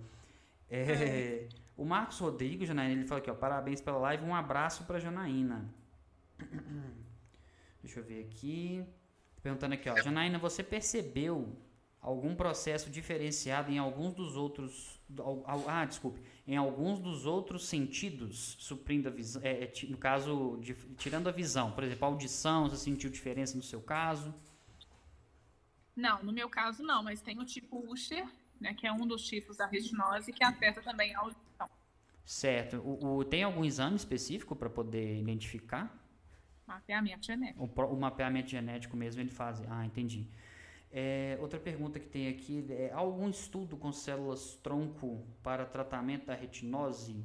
É, o Marcos Rodrigues, Janaína, ele falou aqui, ó, parabéns pela live, um abraço pra Janaína. Deixa eu ver aqui. Perguntando aqui, ó, Janaína, você percebeu algum processo diferenciado em alguns dos outros. Ah, desculpe. Em alguns dos outros sentidos, suprindo a visão. é, é, no caso, de- tirando a visão, por exemplo, a audição, você sentiu diferença no seu caso? Não, no meu caso não, mas tem o tipo Usher, né, que é um dos tipos da retinose que afeta também a audição. Certo. O, o- tem algum exame específico para poder identificar? Mapeamento genético. O, o mapeamento genético mesmo ele faz. Ah, entendi. É, outra pergunta que tem aqui é há algum estudo com células tronco para tratamento da retinose?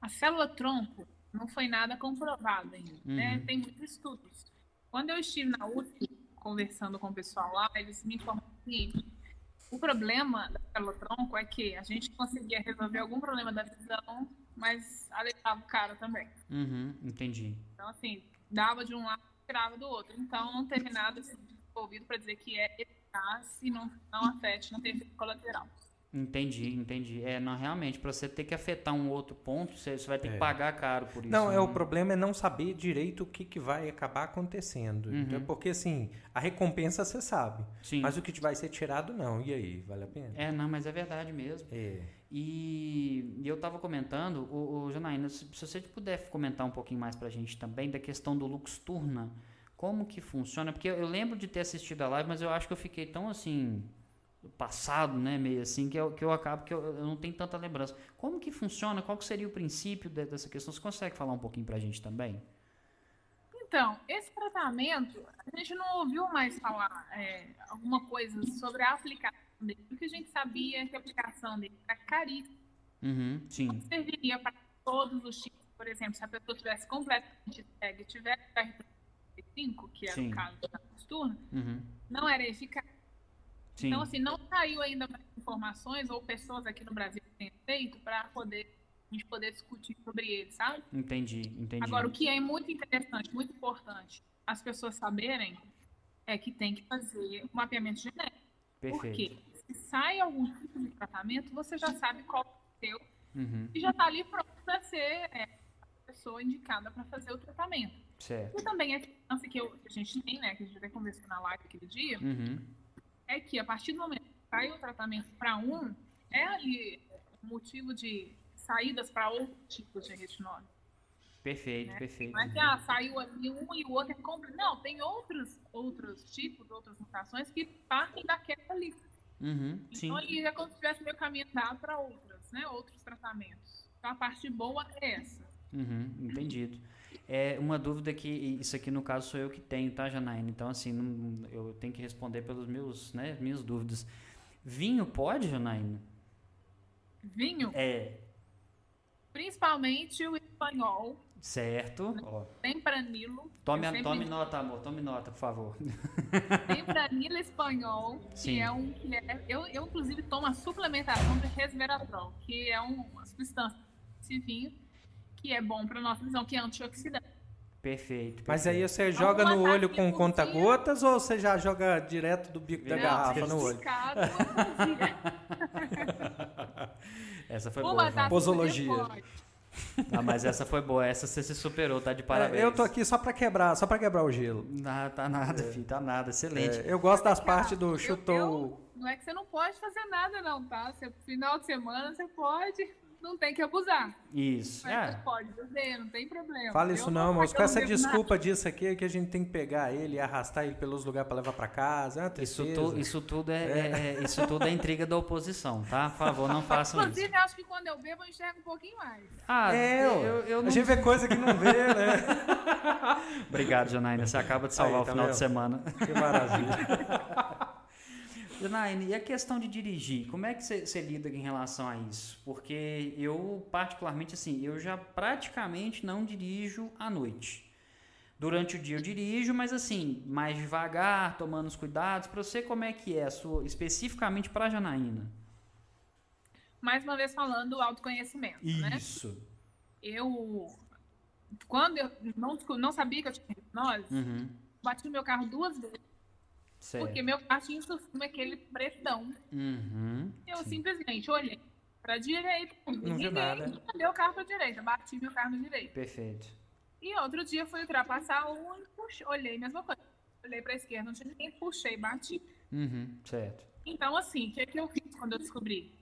A célula tronco não foi nada comprovado ainda, né? Uhum. Tem muitos estudos. Quando eu estive na USP conversando com o pessoal lá, eles me informaram o seguinte, O problema da célula-tronco é que a gente conseguia resolver algum problema da visão, mas alegrava o cara também. Uhum, entendi. Então, assim, dava de um lado e tirava do outro. Então, não teve nada assim, desenvolvido para dizer que é eficaz e não, não afete, não tem efeito colateral. Entendi, entendi. É, não, realmente, para você ter que afetar um outro ponto, você, você vai ter É. que pagar caro por isso. Não, é o né? problema é não saber direito o que, que vai acabar acontecendo. Uhum. Então, porque assim, a recompensa você sabe, Sim. mas o que vai ser tirado não. E aí, vale a pena? É, não, mas é verdade mesmo. É. E, e eu estava comentando, o, o Janaína, se, se você puder comentar um pouquinho mais para a gente também da questão do Luxturna, como que funciona? Porque eu, eu lembro de ter assistido a live, mas eu acho que eu fiquei tão assim passado, né, meio assim, que eu, que eu acabo que eu, eu não tenho tanta lembrança. Como que funciona? Qual que seria o princípio de- dessa questão? Você consegue falar um pouquinho para a gente também? Então, esse tratamento, a gente não ouviu mais falar é, alguma coisa sobre a aplicação dele. O que a gente sabia que a aplicação dele era caríssima. Uhum, sim, serviria para todos os tipos. Por exemplo, se a pessoa tivesse completamente cega e tivesse R35, que era Sim. o caso da costurna, uhum, não era eficaz. sim, Então, assim, não saiu ainda mais informações ou pessoas aqui no Brasil que tenham feito para poder a gente poder discutir sobre ele, sabe? entendi, entendi. Agora, o que é muito interessante, muito importante as pessoas saberem é que tem que fazer um mapeamento genético. Por Perfeito. quê? Se sai algum tipo de tratamento, você já sabe qual é o seu Uhum, e já está ali pronto para ser é, a pessoa indicada para fazer o tratamento. certo. E também a esperança que, que a gente tem, né, que a gente até conversou na live aquele dia, Uhum, é que a partir do momento que sai o tratamento para um, é ali motivo de saídas para outros tipos de retinose. perfeito, perfeito. Não é que ah, saiu ali um e o outro é completo. Não, tem outros, outros tipos, outras mutações que partem daquela ali. Uhum, sim. Então ali é como se tivesse meio caminho andado para outras, né? Outros tratamentos. Então a parte boa é essa. Uhum, entendido. É uma dúvida que isso aqui no caso sou eu que tenho, tá, Janaína? Então assim, não- eu tenho que responder pelos meus, né, minhas dúvidas. Vinho pode, Janaína? Vinho, É, principalmente o espanhol, certo. Ó, tempranilo. tome, sempre tome nota, amor, tome nota, por favor. Tempranilo espanhol, Sim. que é um que é. Eu, eu, inclusive, tomo a suplementação de resveratrol, que é um- uma substância desse vinho que é bom para nossa visão, que é antioxidante. Perfeito. Mas aí perfeito. você joga no olho com conta-gotas ou você já joga direto do bico da Não, garrafa no olho? Essa foi Uma boa. Posologia. Ah, mas essa foi boa. Essa você se superou, tá de parabéns. É, eu tô aqui só pra quebrar, só para quebrar o gelo. Não, tá nada, filho, tá nada. Excelente. É, eu gosto das partes do Eu- chutou. eu- não é que você não pode fazer nada, não, tá? Você, final de semana você pode, não tem que abusar. Isso. Mas É. pode beber, não tem problema. Fala Eu isso não, moço. eu Com essa bebo nada. desculpa disso aqui é que a gente tem que pegar ele e arrastar ele pelos lugares pra levar pra casa. É uma Isso, tu- isso tudo é, é- é- isso tudo é intriga da oposição, tá? Por favor, não façam isso. Inclusive, eu acho que quando eu bebo, eu enxergo um pouquinho mais. Ah, É, eu, eu, eu a não... gente vê coisa que não vê, né? Obrigado, Janaína. Você acaba de salvar Aí, o tá final de vendo? semana. Que maravilha. Janaína, e a questão de dirigir? Como é que você lida em relação a isso? Porque eu, particularmente, assim, eu já praticamente não dirijo à noite. Durante o dia eu dirijo, mas assim, mais devagar, tomando os cuidados. Para você, como é que é sua, especificamente para Janaína? Mais uma vez falando do autoconhecimento, né? Isso. Eu, quando eu não, não sabia que eu tinha hipnose, Uhum. bati no meu carro duas vezes, Certo. porque meu carro tinha insuficiência aquele pretão. Uhum. Eu Sim. simplesmente olhei pra direita, Não ninguém, nada. Cadê o carro pra direita? Bati meu carro na direita. Perfeito. E outro dia fui ultrapassar um e puxei, olhei, mesma coisa. Olhei pra esquerda, não tinha ninguém, puxei, bati. Uhum. Certo. Então, assim, o que, que eu fiz quando eu descobri?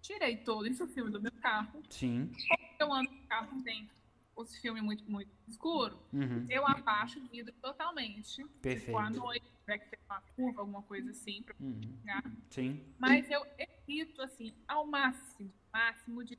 Tirei todo esse filme do meu carro. Sim. Eu ando com o carro dentro, os filmes muito, muito escuro. Uhum. Eu abaixo o vidro totalmente. Perfeito. Tipo, à noite, tiver que ter uma curva, alguma coisa assim, pra Uhum. Sim. Mas eu evito, assim, ao máximo, máximo de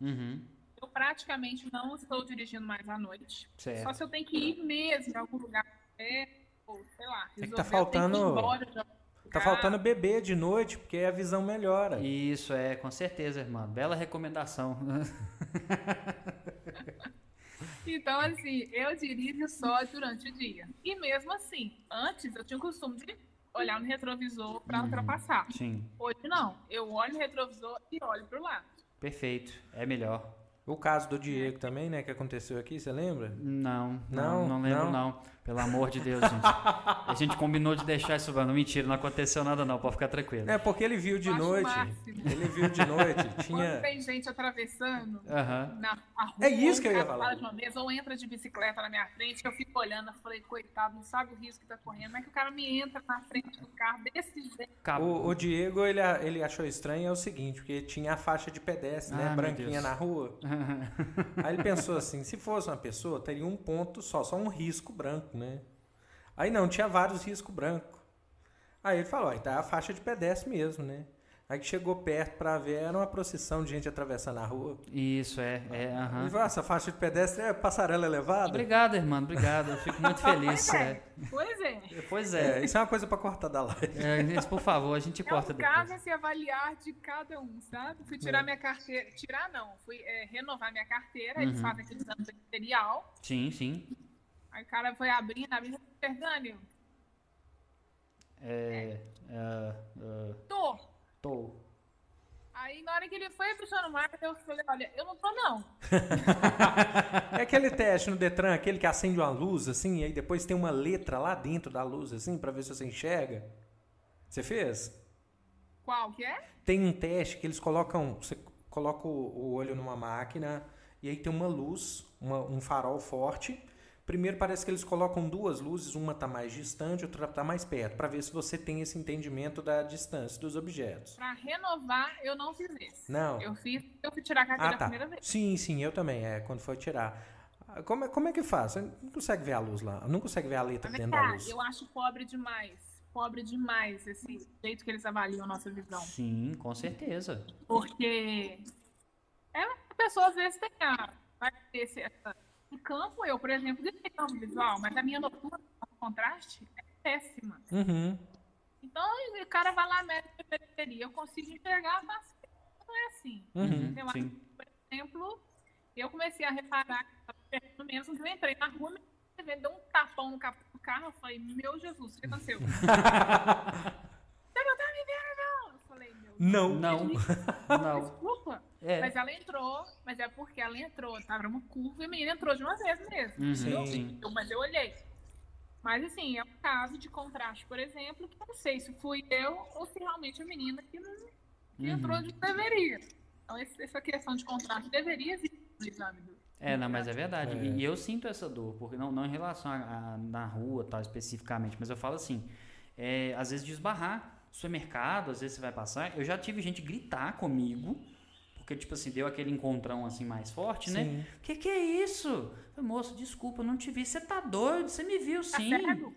Uhum. Eu praticamente não estou dirigindo mais à noite. Certo. Só se eu tenho que ir mesmo em algum lugar é, ou sei lá. É que resolver, tá eu tenho faltando- Tá faltando beber de noite, porque a visão melhora. Isso, é, com certeza, irmã. Bela recomendação. Então, assim, eu dirijo só durante o dia. E mesmo assim, antes eu tinha o costume de olhar no retrovisor para Uhum. ultrapassar. Sim, Hoje não. Eu olho no retrovisor e olho pro lado. perfeito. É melhor. O caso do Diego também, né, que aconteceu aqui, você lembra? Não, não, Não, não lembro não. não. Pelo amor de Deus, gente. A gente combinou de deixar isso não Mentira, não aconteceu nada não, pode ficar tranquilo. É, porque ele viu de acho noite. máximo. Ele viu de noite, Quando tinha. tem gente atravessando Aham. na a rua, É isso que eu ia falar. de uma vez, ou entra de bicicleta na minha frente, eu fico olhando, eu falei, coitado, não sabe o risco que tá correndo. Como é que o cara me entra na frente do carro desse jeito? O, o Diego, ele, ele achou estranho é o seguinte, porque tinha a faixa de pedestre, né, Ah, meu branquinha Deus. na rua. Aí ele pensou assim, se fosse uma pessoa, teria um ponto só, só um risco branco, né? Aí não, tinha vários riscos brancos. Aí ele falou, aí tá a faixa de pedestre mesmo, né? Aí que chegou perto pra ver, era uma procissão de gente atravessando a rua. Isso, é. é aham. Ele falou, essa faixa de pedestre é passarela elevada? Obrigado, irmão, obrigado. Eu fico muito feliz. Pois É. é. Pois é. Pois É, é. isso é uma coisa pra cortar da live. É, isso, por favor, a gente É corta um depois. caso a se avaliar de cada um, sabe? Fui tirar minha carteira. Tirar não, fui é, renovar minha carteira. Eles Uhum. fazem aquele exame ministerial. Sim, sim. Aí o cara foi abrindo, abrindo. Fernânio, É, é, é, tô. tô. Aí na hora que ele foi puxando mais, eu falei, olha, eu não tô não. É aquele teste no Detran, aquele que acende uma luz, assim, e aí depois tem uma letra lá dentro da luz, assim, pra ver se você enxerga. Você fez? Qual que é? Tem um teste que eles colocam. Você coloca o, o olho numa máquina e aí tem uma luz, uma- um farol forte. Primeiro parece que eles colocam duas luzes, uma tá mais distante, outra tá mais perto, pra ver se você tem esse entendimento da distância dos objetos. Pra renovar, eu não fiz esse. Não. Eu fiz, eu fui tirar a carteira Ah, a tá. primeira vez. Sim, sim, eu também, é, quando foi tirar. Ah, Como é, como é que faz? Você não consegue ver a luz lá, não consegue ver a letra Mas dentro vem da cá, luz. eu acho pobre demais. Pobre demais esse jeito que eles avaliam a nossa visão. Sim, com certeza. Porque é, a pessoa às vezes tem a, vai ter esse, essa, em campo, eu, por exemplo, tenho campo visual, mas a minha noturna, o contraste, é péssima. Uhum. Então, o cara vai lá, mede a periferia, eu consigo enxergar, mas não é assim. Uhum. Eu acho por exemplo, eu comecei a reparar que estava pelo menos eu entrei na rua, me deu um tapão no capô do carro, eu falei, meu Jesus, o que aconteceu? Você não tá me vendo, não? Eu falei, meu Não. Não, não. Desculpa. É. Mas ela entrou, mas é porque ela entrou, tava uma curva e a menina entrou de uma vez mesmo. Uhum, Sim. Eu- mas eu olhei. Mas assim, é um caso de contraste, por exemplo, que eu não sei se fui eu ou se realmente a menina que, não, que Uhum. entrou de deveria. Então esse- essa questão de contraste deveria existir no exame do. É, não, mas é verdade. É. E eu sinto essa dor, porque não, não em relação a, a- na rua, tal, especificamente, mas eu falo assim, é, às vezes de esbarrar, supermercado, às vezes você vai passar, eu já tive gente gritar comigo, porque, tipo assim, deu aquele encontrão assim mais forte, né? Sim. Que que é isso? Falei, Moço, desculpa, eu não te vi. Você tá doido? Você me viu Tá sim. cego?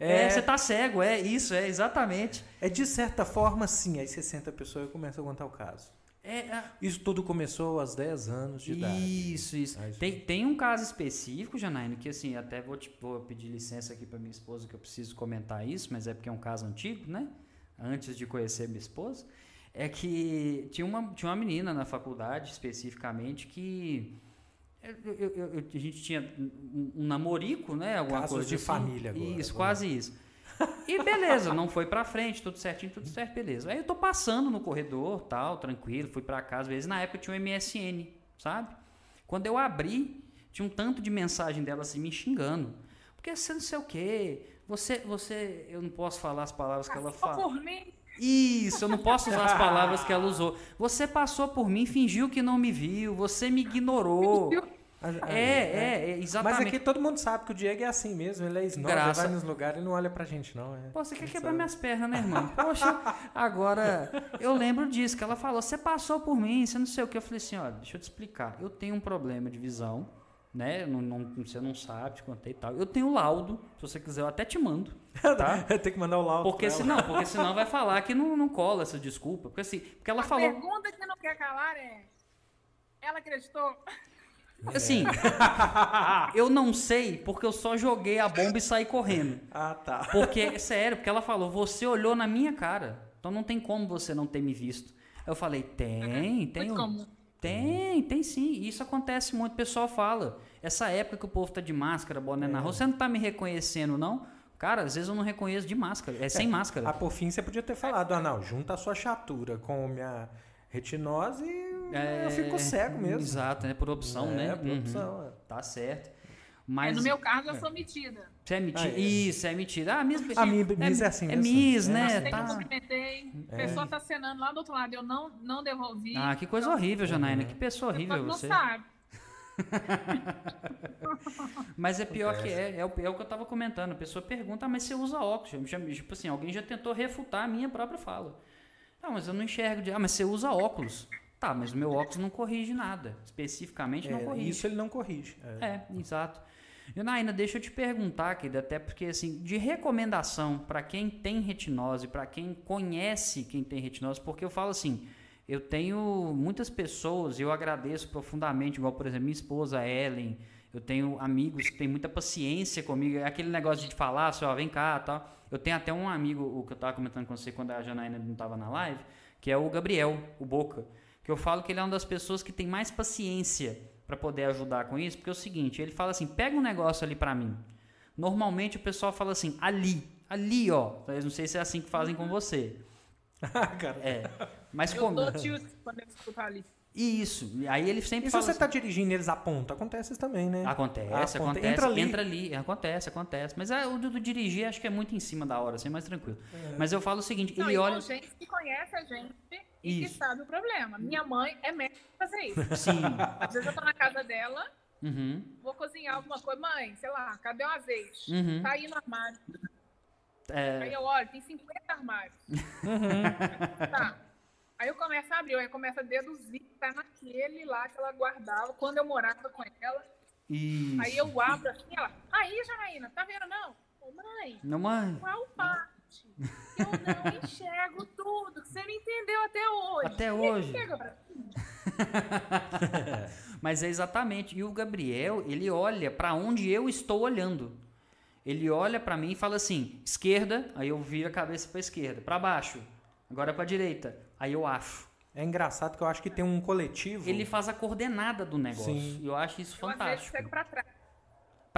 É, É. você tá cego, é isso, é exatamente. É de certa forma, sim. Aí você senta a pessoa e começa a contar o caso. É, é, Isso tudo começou aos 10 anos de idade. Isso, isso. Ah, isso Tem, tem um caso específico, Janaína, que assim, até vou, te, vou pedir licença aqui para minha esposa que eu preciso comentar isso, mas é porque é um caso antigo, né? Antes de conhecer minha esposa. É que tinha uma, tinha uma menina na faculdade, especificamente, que. eu- eu- eu- eu- a gente tinha um, namorico, né? Alguma Casos coisa de assim. família agora, Isso, agora. quase isso. E beleza, não foi pra frente, tudo certinho, tudo certo, beleza. Aí eu tô passando no corredor, tal, tranquilo, fui pra casa, às vezes na época tinha um MSN, sabe? Quando eu abri, tinha um tanto de mensagem dela assim me xingando. Porque você não sei o quê, você, você, eu não posso falar as palavras que ela fala. por mim. Isso, eu não posso usar as palavras que ela usou. Você passou por mim, fingiu que não me viu, você me ignorou. É, é, é, Mas exatamente. aqui todo mundo sabe que o Diego é assim mesmo, ele é snob, ele vai nos lugares e não olha pra gente, não. É. Pô, você quer Ele quebrar sabe. minhas pernas, né, irmão? Poxa, agora eu lembro disso, que ela falou, você passou por mim, você não sei o que. Eu falei assim, olha, deixa eu te explicar. Eu tenho um problema de visão, né? Não, não- você não sabe, te contei e tal. Eu tenho laudo, se você quiser, eu até te mando, tá? Tem que mandar o laudo. Porque ela. senão, porque senão vai falar que não, não cola essa desculpa. Porque assim, porque ela A falou. pergunta que não quer calar é: ela acreditou? Assim, eu não sei porque eu só joguei a bomba e saí correndo. Ah, tá. Porque, é sério, porque ela falou, você olhou na minha cara. Então não tem como você não ter me visto. Eu falei, tem, tem. Muito um- comum. Tem, tem sim. Isso acontece muito. O pessoal fala. Essa época que o povo tá de máscara, boné na rua, você não tá me reconhecendo, não? Cara, às vezes eu não reconheço de máscara. É sem máscara. A por fim você podia ter falado, ah não, junta a sua chatura com a minha retinose e É, eu fico cego mesmo. Exato, né? Por opção, É, né? por Uhum. opção, é. Tá certo. É, Mas. no meu caso, eu sou metida. Você é mentira. Ah, é. Isso, é mentira. Ah, Miss, A Mi- Miss é assim É mesmo. Miss, É né? assim. Eu Tá. cumprimentei, a pessoa tá cenando lá do outro lado, eu não, não devolvi. Ah, que coisa Então, horrível, Janaína. Uhum. Que pessoa horrível não você. sabe. Mas é pior que é, é o, é o que eu tava comentando. A pessoa pergunta, ah, mas você usa óculos? Já- Tipo assim, alguém já tentou refutar a minha própria fala. Não, mas eu não enxergo. De... Ah, mas você usa óculos. Tá, mas o meu óculos não corrige nada. Especificamente não É, corrige. isso ele não corrige. É. É, exato. Janaína, deixa eu te perguntar, querida, até porque assim, de recomendação para quem tem retinose, para quem conhece quem tem retinose, porque eu falo assim, eu tenho muitas pessoas, eu agradeço profundamente, igual por exemplo minha esposa Ellen, eu tenho amigos que têm muita paciência comigo, é aquele negócio de falar, assim, ó, vem cá, tal. Eu tenho até um amigo, o que eu tava comentando com você quando a Janaína não tava na live, que é o Gabriel, o Boca, que eu falo que ele é uma das pessoas que tem mais paciência para poder ajudar com isso, porque é o seguinte, ele fala assim, pega um negócio ali para mim. Normalmente o pessoal fala assim, ali, ali, ó. Eu não sei se é assim que fazem com você. Cara, É. Mas Eu como? tilt quando eu escuto ali. Isso. E aí ele sempre E se fala você assim, tá dirigindo e eles apontam? Acontece isso também, né? Acontece, Aponta- acontece. entra Entra ali. ali. Acontece, acontece. Mas é, o do, do dirigir acho que é muito em cima da hora, assim, mais tranquilo. Mas eu falo o seguinte, Não, ele olha. gente que conhece a gente e Isso. que sabe o problema. Minha mãe é pra fazer isso. Sim. Às vezes eu tô na casa dela, Uhum. vou cozinhar alguma coisa. Mãe, sei lá, cadê o azeite? Uhum. Tá aí no armário. É, Aí eu olho, tem 50 armários. Tá. Aí eu começo a abrir, aí começo a deduzir que tá naquele lá que ela guardava quando eu morava com ela. isso. Aí eu abro assim, ela, aí, Janaína, tá vendo não? Ô, mãe, Não, mãe. qual parte? Eu não enxergo tudo, que você não entendeu até hoje. Até hoje. Chega pra mim. Mas é exatamente. E o Gabriel, ele olha para onde eu estou olhando. Ele olha para mim e fala assim: esquerda, aí eu viro a cabeça para esquerda, para baixo, agora para direita, aí eu acho. É engraçado que eu acho que tem um coletivo. Ele faz a coordenada do negócio. Sim. E eu acho isso Eu às vezes fantástico. chego pra trás.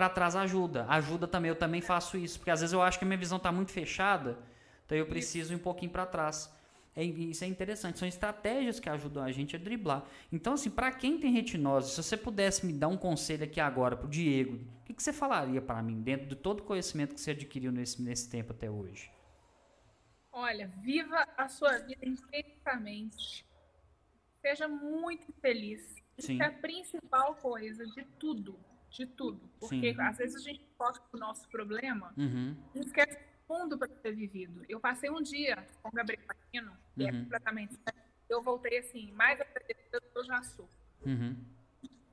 Para trás ajuda. Ajuda também, eu também faço isso, porque às vezes eu acho que a minha visão tá muito fechada, então eu preciso ir um pouquinho para trás. É, isso é interessante, são estratégias que ajudam a gente a driblar. Então, assim, para quem tem retinose, se você pudesse me dar um conselho aqui agora pro Diego, o que, que você falaria para mim, dentro de todo o conhecimento que você adquiriu nesse, nesse tempo até hoje? Olha, viva a sua vida intensamente. Seja muito feliz. Isso Sim. é a principal coisa de tudo. De tudo. Porque Sim. às vezes a gente foca no nosso problema Uhum, e esquece o mundo para ser vivido. Eu passei um dia com o Gabriel Aquino, que é Uhum. completamente sério. Eu voltei assim, mais agradecida do que eu já sou. uhum,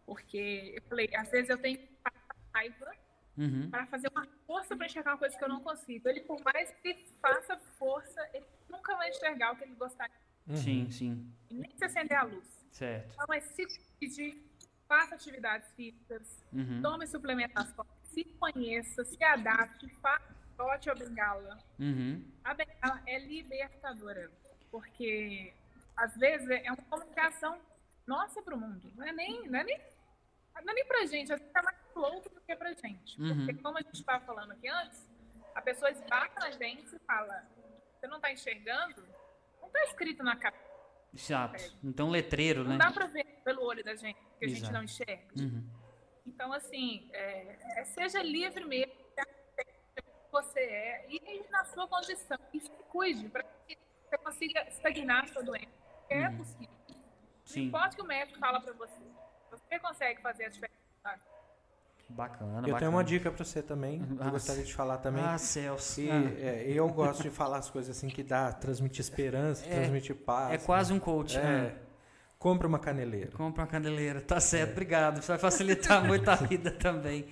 Porque eu falei, às vezes eu tenho que passar raiva uhum. para fazer uma força para enxergar uma coisa que eu não consigo. Ele, por mais que faça força, ele nunca vai enxergar o que ele gostaria. Uhum. Sim, sim, E nem se acender a luz. certo. Então, mas se pedir, faça atividades físicas, Uhum, tome suplementação, se conheça, se adapte, faça, bote a bengala. uhum, A bengala é libertadora, porque às vezes é uma comunicação nossa para o mundo. Não é nem, não é nem, não é nem pra gente, às vezes é mais outro do que pra gente. Uhum. Porque como a gente estava falando aqui antes, a pessoa esbata na gente e fala, você não está enxergando? Não está escrito na capa. Exato. Então, letreiro, Não né? dá para ver pelo olho da gente, que a gente não enxerga. Uhum. Então, assim, é, é- seja livre mesmo, você é e na sua condição. E se cuide para que você consiga estagnar a sua doença. É Uhum. possível. Não Sim, importa o que o médico fala para você. Você consegue fazer a diferença. Bacana, Eu bacana. tenho uma dica pra você também. que Ah, eu gostaria de falar também. Ah, Celso. E, Ah. é, eu gosto de falar as coisas assim que dá, transmite esperança, É, transmite paz. É quase um coach, É. né? Compra uma caneleira. Compra uma candeleira. Tá certo, obrigado. Isso vai facilitar muito a vida também.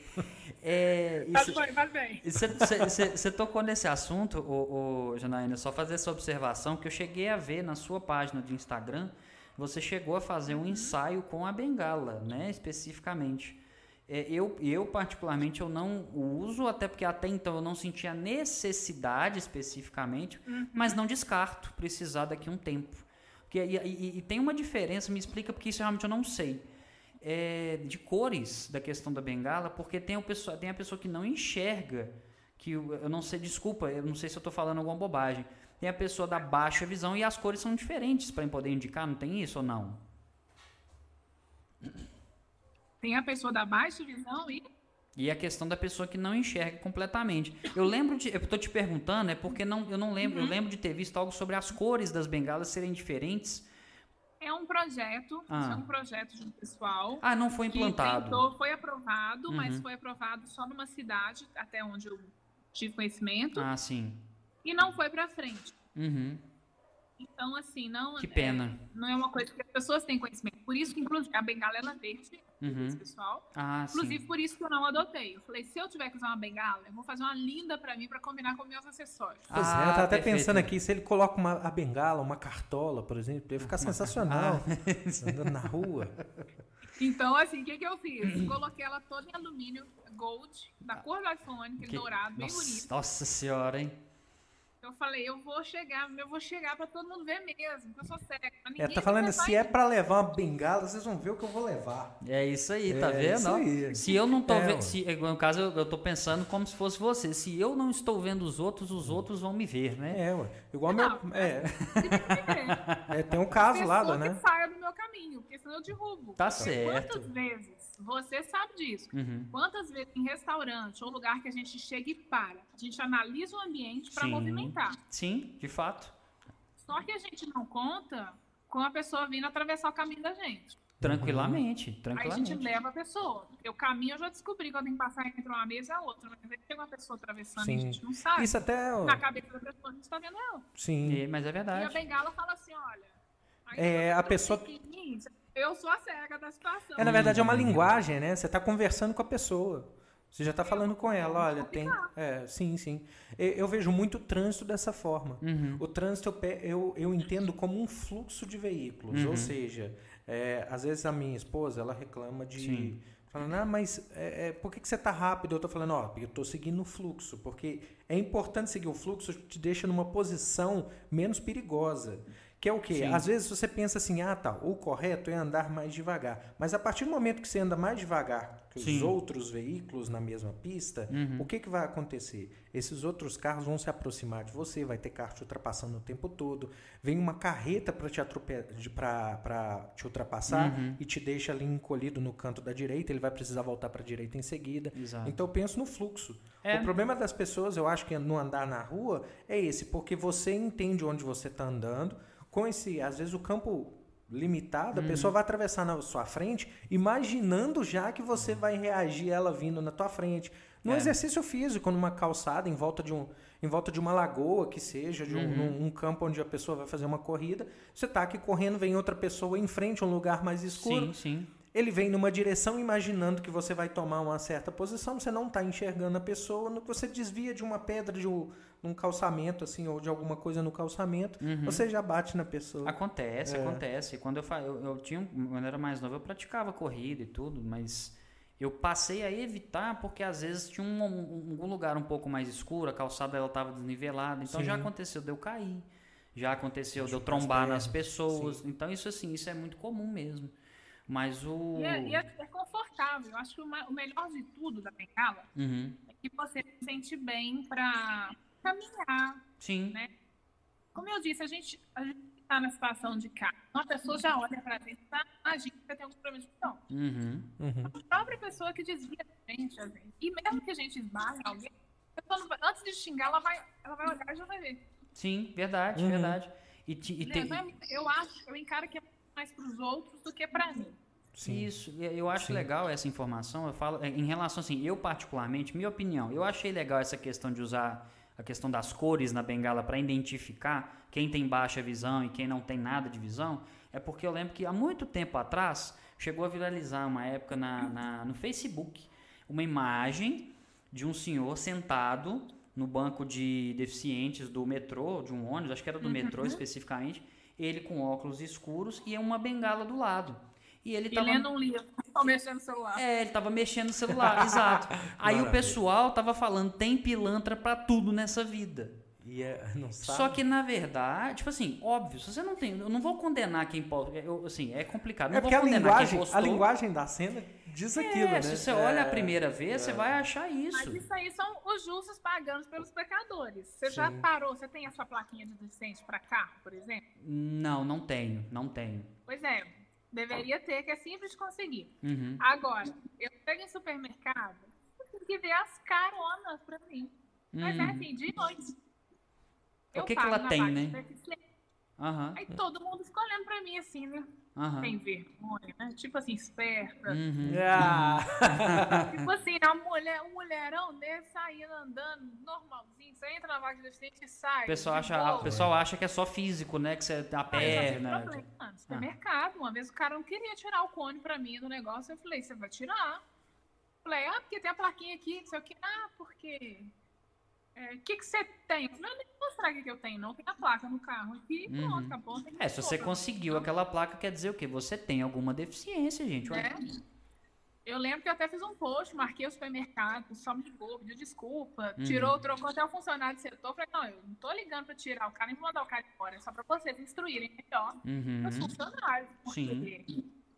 É, Faz isso- bem, faz bem. Você, você- você- você tocou nesse assunto, ô, ô, Janaína, só fazer essa observação que eu cheguei a ver na sua página de Instagram, você chegou a fazer um ensaio com a bengala, né, especificamente. É, eu, eu, particularmente, eu não uso, até porque até então eu não sentia necessidade especificamente, mas não descarto precisar daqui a um tempo. Porque, e, e- e tem uma diferença, me explica, porque isso realmente eu não sei é, de cores da questão da bengala, porque tem, o pessoa, tem a pessoa que não enxerga, que eu não sei, desculpa, eu não sei se eu tô falando alguma bobagem. Tem a pessoa da baixa visão e as cores são diferentes para poder indicar, não tem isso ou não? Tem a pessoa da baixa visão e E a questão da pessoa que não enxerga completamente. Eu lembro de. Eu tô te perguntando, é porque não, eu não lembro. Eu lembro de ter visto algo sobre as cores das bengalas serem diferentes. é um projeto, Ah. é um projeto de um pessoal Ah, não foi implantado. tentou, foi aprovado, mas Uhum. foi aprovado só numa cidade, até onde eu tive conhecimento, Ah, sim. e não foi pra frente. Uhum. Então, assim, não Que é- pena. não é uma coisa que as pessoas têm conhecimento. Por isso que, inclusive, a bengala ela é verde, Uhum. esse pessoal. Ah, Inclusive, sim. por isso que eu não adotei. Eu falei, se eu tiver que usar uma bengala, eu vou fazer uma linda pra mim pra combinar com meus acessórios. Pois é, Ah, eu tava até perfeito. pensando aqui, se ele coloca uma, a bengala, uma cartola, por exemplo, ia ficar sensacional. andando na rua. Então, assim, o que, que eu fiz? Coloquei ela toda em alumínio gold, da cor do iPhone, aquele Que- dourado, bem nossa, bonito. nossa senhora, hein? Eu falei, eu vou chegar, eu vou chegar pra todo mundo ver mesmo, porque eu sou cega. pra É, tá falando, se é pra levar uma bengala, vocês vão ver o que eu vou levar. É isso aí, tá É vendo? isso ó? aí. Se eu não tô É, vendo. Se, no caso, eu, eu tô pensando como se fosse você. Se eu não estou vendo os outros, os outros vão me ver, né? É, ué. Igual Não, meu. É, ver. é, tem um caso lá, né? que saia do meu caminho, porque senão eu derrubo. Tá certo. Quantas vezes, você sabe disso, Uhum. quantas vezes em restaurante ou lugar que a gente chega e para, a gente analisa o ambiente para Sim. movimentar. Sim, de fato. Só que a gente não conta com a pessoa vindo atravessar o caminho da gente. Tranquilamente, Aí a tranquilamente. gente leva a pessoa. O caminho eu já descobri que eu tenho que passar entre uma mesa e a outra. Mas às vezes chega uma pessoa atravessando e Sim. a gente não sabe. Isso até. Na cabeça da pessoa a gente tá vendo ela. Sim. É, mas é E a verdade. bengala fala assim, olha. É, eu a pessoa- Eu sou a cega da situação. É, na verdade, é uma linguagem, né? Você tá conversando com a pessoa. Você já tá falando com ela, olha, tem. É, sim, sim. Eu, eu vejo muito trânsito dessa forma. Uhum. O trânsito eu, eu, eu entendo como um fluxo de veículos. Uhum. Ou seja, é, às vezes a minha esposa ela reclama de. Sim. Falando, ah, mas é, é, por que, que você tá rápido? Eu tô falando, ó, porque eu tô seguindo o fluxo. Porque é importante seguir o fluxo, te deixa numa posição menos perigosa. Que é o quê? Sim. Às vezes você pensa assim, ah, tá, o correto é andar mais devagar. Mas a partir do momento que você anda mais devagar que os Sim. outros veículos na mesma pista, Uhum. o que, que vai acontecer? Esses outros carros vão se aproximar de você, vai ter carro te ultrapassando o tempo todo. Vem uma carreta para te, pra- pra te ultrapassar Uhum. e te deixa ali encolhido no canto da direita, ele vai precisar voltar para a direita em seguida. Exato. Então eu penso no fluxo. É. O problema das pessoas, eu acho que no andar na rua é esse, porque você entende onde você está andando, com esse, às vezes o campo limitado, a Uhum. pessoa vai atravessar na sua frente, imaginando já que você vai reagir ela vindo na tua frente. No É. exercício físico, numa calçada, em volta de um, em volta de uma lagoa que seja, de um, Uhum. num- um campo onde a pessoa vai fazer uma corrida, você tá aqui correndo, vem outra pessoa em frente, um lugar mais escuro, Sim, sim. Ele vem numa direção imaginando que você vai tomar uma certa posição, você não está enxergando a pessoa, no- você desvia de uma pedra de um, um calçamento, assim, ou de alguma coisa no calçamento, Uhum. você já bate na pessoa. Acontece, É. acontece. Quando eu, eu, eu tinha, quando eu era mais novo, eu praticava corrida e tudo, mas eu passei a evitar porque às vezes tinha um, um- um lugar um pouco mais escuro, a calçada ela estava desnivelada, então já Sim. aconteceu de eu cair, já aconteceu de eu trombar nas pessoas, então isso assim, isso é muito comum mesmo. Mas o... E é, e é- é confortável. Eu acho que o, melhor de tudo da bengala Uhum. é que você se sente bem pra caminhar. Sim, Né? Como eu disse, a gente a gente tá na situação de carro. Uma pessoa já olha pra gente e tá, imagina que você tem algum problema de visão. uhum. Uhum. A própria pessoa que desvia da gente, às vezes. E mesmo que a gente esbarre alguém, a vai- antes de xingar, ela vai, ela vai olhar e já vai ver. sim, verdade, Uhum. verdade. E, ti- e Né? tem- Então, eu acho, eu encaro que é mais pros outros do que pra mim. Sim. Isso, eu acho Sim. legal essa informação. Eu falo é, em relação assim, eu particularmente, minha opinião, eu achei legal essa questão de usar a questão das cores na bengala para identificar quem tem baixa visão e quem não tem nada de visão. É porque eu lembro que há muito tempo atrás chegou a viralizar uma época na, na- no Facebook uma imagem de um senhor sentado no banco de deficientes do metrô, de um ônibus, acho que era do metrô especificamente, ele com óculos escuros e uma bengala do lado. E ele E tava lendo um livro, ou mexendo no celular. é, ele tava mexendo no celular, exato. Aí o Maravilha. pessoal tava falando, tem pilantra pra tudo nessa vida. E é, não sabe? Só que na verdade, tipo assim, óbvio, se você não tem, eu não vou condenar quem pode, eu, assim, é complicado, não é porque vou a condenar linguagem, quem postou. a linguagem da cena diz aquilo, É, né? se você olha a É, primeira vez, você vai achar Mas isso. isso aí são os justos pagando pelos pecadores. Você já Sim. parou, você tem a sua plaquinha de deficiente para carro, por exemplo? Não, não tenho, não tenho. Pois é, deveria ter, que é simples de conseguir. Uhum. Agora, eu chego em supermercado, eu tenho que ver as caronas pra mim. Mas é Uhum. assim, de noite. O Eu que que paro ela tem, né? Aham, Aí todo mundo fica olhando pra mim assim, né? aham. Sem vergonha, né? Tipo assim, esperta. Uhum. Ah, Tipo assim, a mulher, um mulherão desse saindo andando normalzinho. Você entra na vaga de deficiente e sai. O pessoal, acha, boa. o pessoal acha que é só físico, né? Que você tem a perna. problema. No supermercado, uma vez o cara não queria tirar o cone pra mim do negócio. Eu falei, você vai tirar? Eu falei, ah, porque tem a plaquinha aqui, não sei o que. Ah, porque. O que, que você tem? Eu não, nem vou mostrar o que, que eu tenho, não. Tem a placa no carro aqui, Uhum. pronto, acabou. É, se você outra. conseguiu aquela placa, quer dizer o quê? Você tem alguma deficiência, gente. Ué. né? Eu lembro que eu até fiz um post, marquei o supermercado, pessoal me ligou, pediu desculpa, Uhum. tirou, trocou até o funcionário do setor. Falei, não, eu não tô ligando pra tirar o cara, nem vou mandar o cara embora, é só pra vocês instruírem melhor Uhum. os funcionários. Porque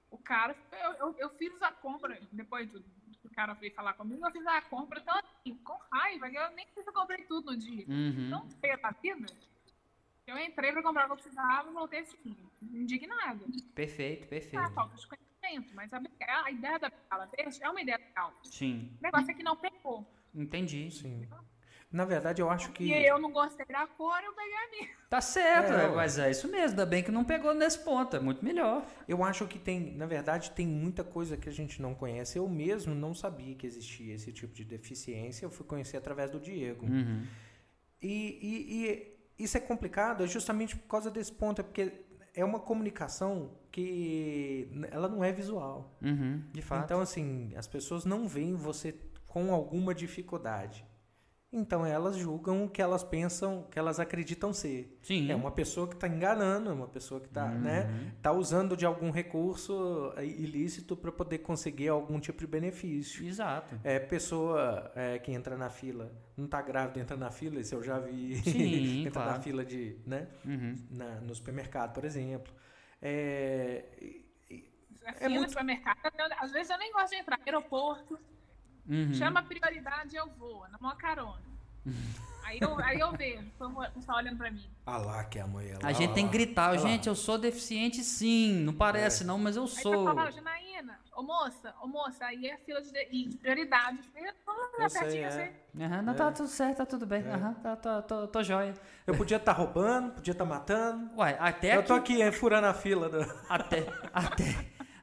o cara, eu, eu, eu fiz a compra, depois do, do cara veio falar comigo, eu fiz a compra, então assim, com raiva, eu nem sei se eu comprei tudo no dia. Uhum. Não feia da vida. Eu entrei pra comprar o que eu precisava e voltei assim, indignada. Perfeito, Ah, perfeito. falta de conhecimento, mas a, a ideia da bengala verde é uma ideia legal. Sim, O negócio é que não pegou. entendi. sim. Na verdade, eu acho que. E eu não gostei da cor, eu peguei a minha. Tá certo, É, é, ué. mas é isso mesmo. Ainda bem que não pegou nesse ponto. É muito melhor. Eu acho que tem, na verdade, tem muita coisa que a gente não conhece. Eu mesmo não sabia que existia esse tipo de deficiência. Eu fui conhecer através do Diego. Uhum. E, e- e isso é complicado é justamente por causa desse ponto, é porque é uma comunicação que ela não é visual. Uhum, de fato. Então, assim, as pessoas não veem você com alguma dificuldade. Então elas julgam o que elas pensam, que elas acreditam ser. Sim. É uma pessoa que está enganando, é uma pessoa que está Uhum. né, tá usando de algum recurso eh, ilícito para poder conseguir algum tipo de benefício. Exato. É pessoa é, que entra na fila, não está grávida, entra na fila, isso eu já vi. Sim, entra claro. na fila de, né, Uhum. na- no supermercado, por exemplo. É, É, É muito... no supermercado, às vezes eu nem gosto de entrar. Aeroporto, Uhum. chama a prioridade eu vou, na mão carona. aí, eu, aí eu vejo, o pessoal olhando pra mim. Ah lá que é a mulher. A gente lá, tem que gritar, lá. gente, eu sou deficiente sim. Não parece não, mas eu Aí sou. fala, Janaína, ô moça, ô moça, aí é fila de, de de prioridade. Eu tô lá Eu sei, pertinho, é. sei. Aham, não, tá tudo certo, tá tudo bem. Aham, tá, tá, tô, tô jóia. Eu podia estar roubando, podia estar matando. Uai, até eu aqui, tô aqui é, furando a fila. Do... até, até,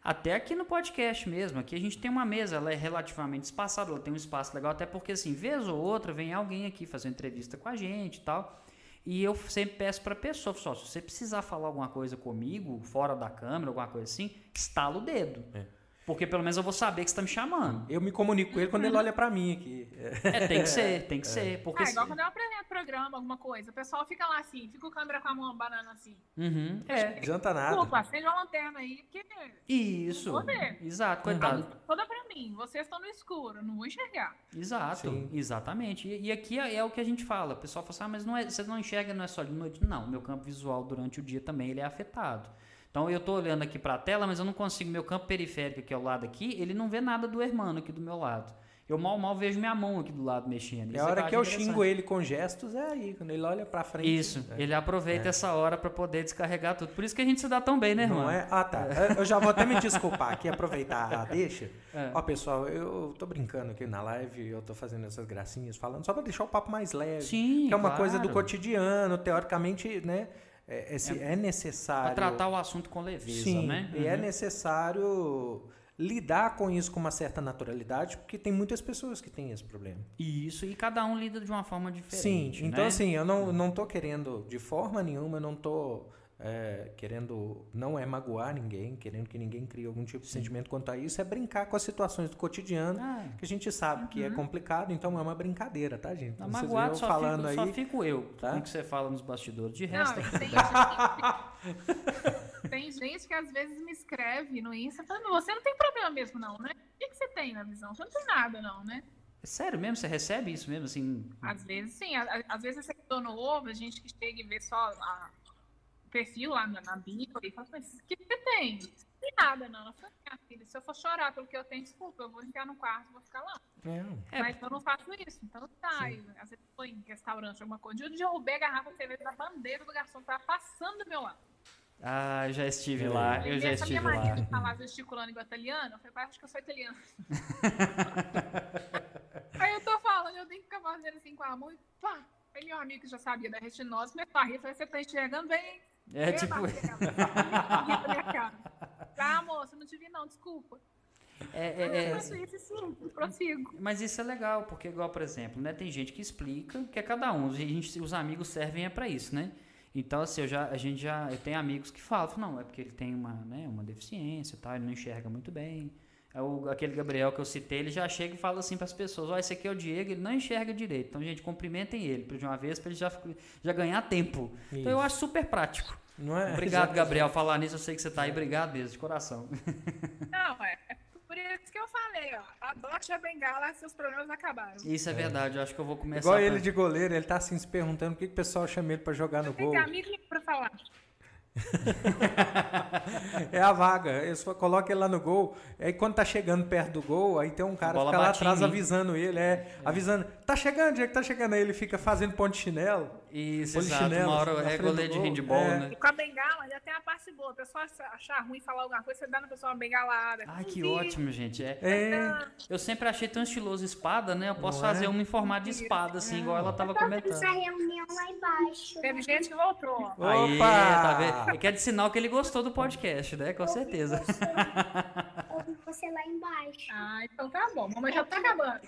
até aqui no podcast mesmo, aqui a gente tem uma mesa, ela é relativamente espaçada, ela tem um espaço legal, até porque assim, vez ou outra vem alguém aqui fazer entrevista com a gente e tal. E eu sempre peço pra pessoa, só, se você precisar falar alguma coisa comigo, fora da câmera, alguma coisa assim, estala o dedo. É. Porque pelo menos eu vou saber que você tá me chamando. Eu me comunico com ele quando ele olha pra mim aqui. É, tem que ser, tem que ser. Porque Ah, se- igual quando eu apresento programa, alguma coisa, o pessoal fica lá assim, fica o câmera com a mão banana assim. Uhum, Não é. adianta nada. Desculpa, acende uma lanterna aí, porque Isso. Vou ver. Exato, Uhum. coitado. toda pra mim, vocês estão no escuro, não vou enxergar. Exato, Sim. exatamente. E, e aqui é, é o que a gente fala. O pessoal fala assim, ah, mas não é, você não enxerga, não é só de noite. Não, meu campo visual durante o dia também ele é afetado. Então eu tô olhando aqui para a tela, mas eu não consigo. Meu campo periférico aqui ao lado aqui, ele não vê nada do hermano aqui do meu lado. Eu mal mal vejo minha mão aqui do lado mexendo. É Isso a hora eu que eu xingo ele com gestos, é aí, quando ele olha pra frente. Isso, É. ele aproveita essa hora para poder descarregar tudo. Por isso que a gente se dá tão bem, né, irmão? Não é? Ah, tá. Eu já vou até me desculpar aqui, aproveitar a deixa. É. Ó, pessoal, eu tô brincando aqui na live, eu tô fazendo essas gracinhas, falando só pra deixar o papo mais leve. Sim, que é uma claro. coisa do cotidiano, teoricamente, né? É, é, se- é necessário. Pra tratar o assunto com leveza, Sim, né? e é Uhum. necessário lidar com isso com uma certa naturalidade, porque tem muitas pessoas que têm esse problema. Isso, e cada um lida de uma forma diferente. Sim, então né? assim, eu não, não tô querendo, de forma nenhuma, eu não tô é, querendo, não é magoar ninguém, querendo que ninguém crie algum tipo de sentimento quanto a isso, é brincar com as situações do cotidiano, Ah, que a gente sabe que é complicado, então é uma brincadeira, tá, gente? Veem magoado, eu só, falando fico, só aí, fico eu. tá? Que você fala nos bastidores. De Não, resto. e tem, gente, tem gente que às vezes me escreve no Insta falando, você não tem problema mesmo não, né? O que, que você tem na visão? Você não tem nada não, né? É sério mesmo? Você recebe isso mesmo? Assim. Às vezes sim, a- a- às vezes é seguidor novo, a gente que chega e vê só a- perfil lá na, na bio e fala, mas o que você tem? nada, não. Ela falou, minha filha, se eu for chorar pelo que eu tenho, desculpa, eu vou entrar no quarto, vou ficar lá. É. É. Mas eu não faço isso, então tá. Às vezes foi em restaurante, alguma coisa. Eu derrubei a garrafa de cerveja da bandeira do garçom, tava passando do meu lado. Ah, já estive É. lá, eu Aí já essa minha estive mania lá. de falar gesticulando igual italiano, eu falei, pai, acho que eu sou italiano. Aí eu tô falando, eu tenho que ficar fazendo assim com a mão e pá. Aí meu amigo que já sabia da retinose a rir, falei, você tá enxergando bem? É Eu tipo, bati a cabeça, ri pra minha cara. Ah, moça, não te vi não, desculpa. é, é, é, isso sim, prossigo. Mas isso é legal, porque igual, por exemplo, né, tem gente que explica que é cada um, a gente, os amigos servem é para isso, né? Então, assim, eu já, a gente já, eu tenho amigos que falam, não, é porque ele tem uma, né, uma deficiência, tá, ele não enxerga muito bem. É o, aquele Gabriel que eu citei, ele já chega e fala assim para as pessoas, ó, esse aqui é o Diego, ele não enxerga direito. Então, gente, cumprimentem ele de uma vez para ele já, já ganhar tempo. Então, eu Isso. acho super prático. Não é? Obrigado, Exatamente. Gabriel. Falar nisso, eu sei que você tá aí. Obrigado mesmo, de coração. Não, é, é por isso que eu falei, ó. Adote a bengala, seus problemas acabaram. Isso é, verdade, eu acho que eu vou começar. Igual pra- ele de goleiro, ele tá assim se perguntando por que, que o pessoal chama ele pra jogar no Tem gol. que amigo pra falar. É a vaga. Ele só coloca ele lá no gol. Aí quando tá chegando perto do gol, aí tem um cara que fica lá atrás avisando ele, é, avisando, tá chegando, Diego, tá chegando. Aí ele fica fazendo ponto de chinelo. Isso, exato. Uma hora assim, é goleiro de handball, É. né? E com a bengala já tem a parte boa. A pessoa achar ruim falar alguma coisa, você dá na pessoa uma bengalada. Ai, que ótimo, gente. É, É, eu sempre achei tão estiloso espada, né? Eu posso Não é? fazer uma em formato de espada, assim, igual ela tava comentando. Essa reunião lá embaixo. Teve gente que voltou. Aí, Opa! tá vendo? Quer de sinal que ele gostou do podcast, né? Com certeza. Ouvi você lá embaixo. Ah, então tá bom. Mamãe já tá acabando.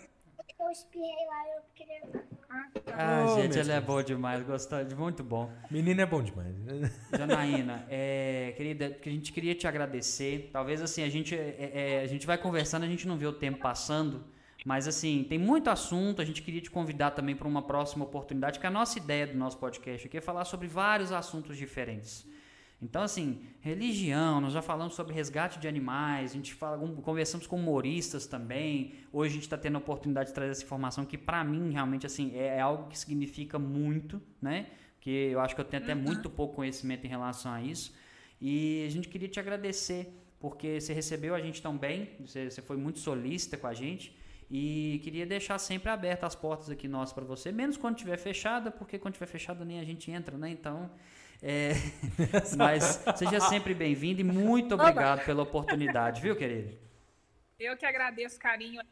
Eu espirrei lá, eu queria. Ah. Ah, gente, ele é bom demais, gostou de muito bom. menino é bom demais. Janaína, é, querida, que a gente queria te agradecer. Talvez assim, a gente, é, é, a gente vai conversando, a gente não vê o tempo passando. Mas assim, tem muito assunto. A gente queria te convidar também para uma próxima oportunidade, que a nossa ideia do nosso podcast aqui é falar sobre vários assuntos diferentes. Então, assim, religião, nós já falamos sobre resgate de animais, a gente fala, conversamos com humoristas também. Hoje a gente está tendo a oportunidade de trazer essa informação que, para mim, realmente, assim, é, é algo que significa muito, né? Que eu acho que eu tenho até muito pouco conhecimento em relação a isso. E a gente queria te agradecer, porque você recebeu a gente tão bem, você, você foi muito solícita com a gente. E queria deixar sempre abertas as portas aqui nossas para você, menos quando tiver fechada, porque quando tiver fechada nem a gente entra, né? Então, é, mas seja sempre bem-vindo e muito obrigado pela oportunidade, viu, querido? Eu que agradeço o carinho,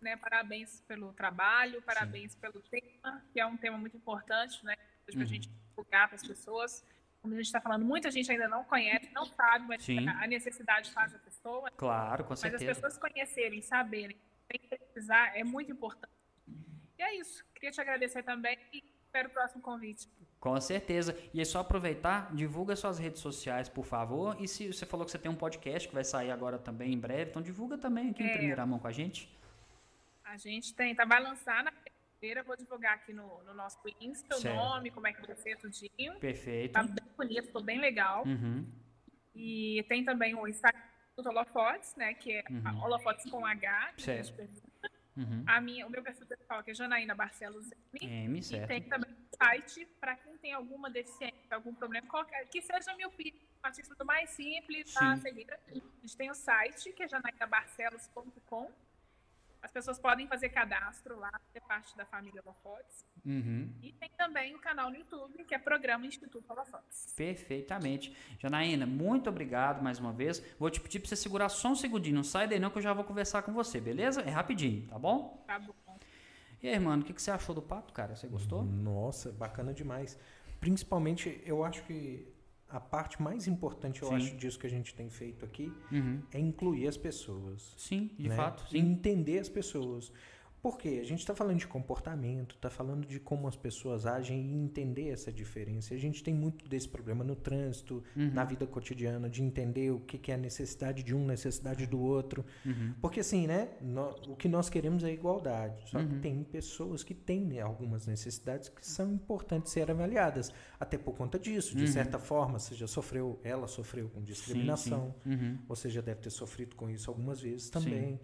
né? Parabéns pelo trabalho, parabéns pelo tema, que é um tema muito importante, né? Para Uhum. a gente divulgar para as pessoas. Como a gente está falando, muita gente ainda não conhece, não sabe, mas Sim. a necessidade faz a pessoa. Claro, com Mas as certeza. pessoas conhecerem, saberem, sem precisar, é muito importante. E é isso. Queria te agradecer também e espero o próximo convite. Com certeza. E é só aproveitar, divulga suas redes sociais, por favor. E se você falou que você tem um podcast que vai sair agora também em breve, então divulga também aqui em É. primeira mão com a gente. A gente tenta, vai lançar na feira, vou divulgar aqui no, no nosso Insta o Certo. nome, como é que vai ser tudinho. Perfeito. Tá bem bonito, ficou bem legal. Uhum. E tem também o Instagram do Holofotes, né? Que é Uhum. Holofotes com H. que a gente Certo. Uhum. A minha, o meu perfil pessoal que é Janaína Barcelos M. M, E certo. tem também o site para quem tem alguma deficiência, algum problema qualquer, que seja meu filho, a título do mais simples, tá? Sim. Seguir. A gente tem o site, que é janaínabarcelos.com. As pessoas podem fazer cadastro lá, ser parte da família Holofotes. Uhum. E tem também o canal no YouTube, que é Programa Instituto Holofotes. Perfeitamente. Janaína, muito obrigado mais uma vez. Vou te pedir para você segurar só um segundinho. Não sai daí não que eu já vou conversar com você, beleza? É rapidinho, tá bom? Tá bom. E aí, mano, o que, que você achou do papo, cara? Você gostou? Nossa, bacana demais. Principalmente, eu acho que a parte mais importante, eu Sim. acho, disso que a gente tem feito aqui Uhum. é incluir as pessoas. Sim, de né? fato, E sim. entender as pessoas. Por quê? A gente está falando de comportamento, está falando de como as pessoas agem e entender essa diferença. A gente tem muito desse problema no trânsito, Uhum. na vida cotidiana, de entender o que, que é a necessidade de um, necessidade do outro. Uhum. Porque assim, né? nó- o que nós queremos é igualdade. Só Uhum. que tem pessoas que têm né, algumas necessidades que são importantes ser avaliadas. Até por conta disso, de Uhum. certa forma, você já sofreu, ela sofreu com discriminação. Sim, sim. Uhum. Você já deve ter sofrido com isso algumas vezes também.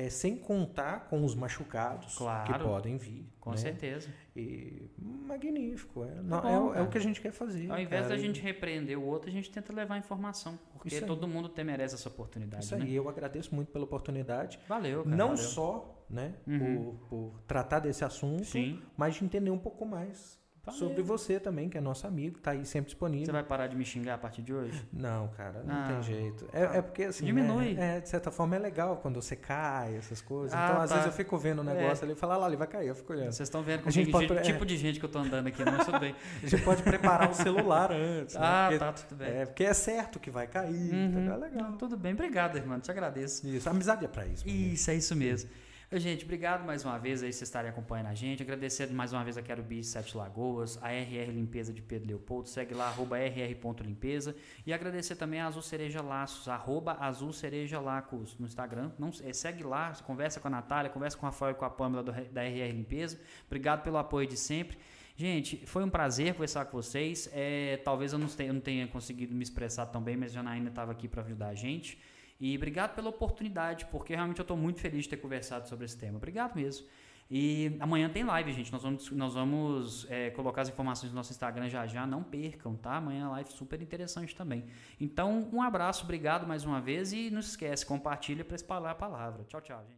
É, sem contar com os machucados Claro. que podem vir. Com né? certeza. E magnífico. É, não, bom, é o- é, o que a gente quer fazer. Ao invés cara, da e- gente repreender o outro, a gente tenta levar informação. Porque todo mundo tem, merece essa oportunidade, Isso né? aí, eu agradeço muito pela oportunidade. Valeu, cara. não valeu. só né, Uhum. por, por tratar desse assunto, Sim. mas de entender um pouco mais Valeu. sobre você também, que é nosso amigo, tá aí sempre disponível. Você vai parar de me xingar a partir de hoje? Não, cara, não Ah, tem jeito. É, tá. é porque assim. Diminui. É, é, de certa forma é legal quando você cai, essas coisas. Ah, então, às tá. vezes eu fico vendo o negócio ali e falo, ah lá, ele vai cair, eu fico olhando. Vocês estão vendo com gente que pode- gente- é. tipo de gente que eu tô andando aqui, não, mas tudo bem. A gente pode preparar o celular antes. né? Ah, Porque- tá, tudo bem. É, porque é certo que vai cair, Uhum. entendeu? É legal. Não, tudo bem. Obrigado, irmão. Te agradeço. Isso, a amizade é pra isso. Isso, é isso mesmo. Gente, obrigado mais uma vez aí vocês estarem acompanhando a gente. Agradecer mais uma vez a Quero Bis Sete Lagoas, a RR Limpeza de Pedro Leopoldo. Segue lá, arroba rr.limpeza. E agradecer também a Azul Cereja Laços, arroba Azul Cereja Lacos no Instagram. Não, é, segue lá, conversa com a Natália, conversa com a Rafael e com a Pâmela do, da RR Limpeza. Obrigado pelo apoio de sempre. Gente, foi um prazer conversar com vocês. É, talvez eu não, tenha, eu não tenha conseguido me expressar tão bem, mas a Janaína estava aqui para ajudar a gente. E obrigado pela oportunidade, porque realmente eu estou muito feliz de ter conversado sobre esse tema. Obrigado mesmo. E amanhã tem live, gente. Nós vamos, nós vamos é, colocar as informações no nosso Instagram já já. Não percam, tá? Amanhã a live super interessante também. Então, um abraço, obrigado mais uma vez. E não esquece, compartilha para espalhar a palavra. Tchau, tchau, gente.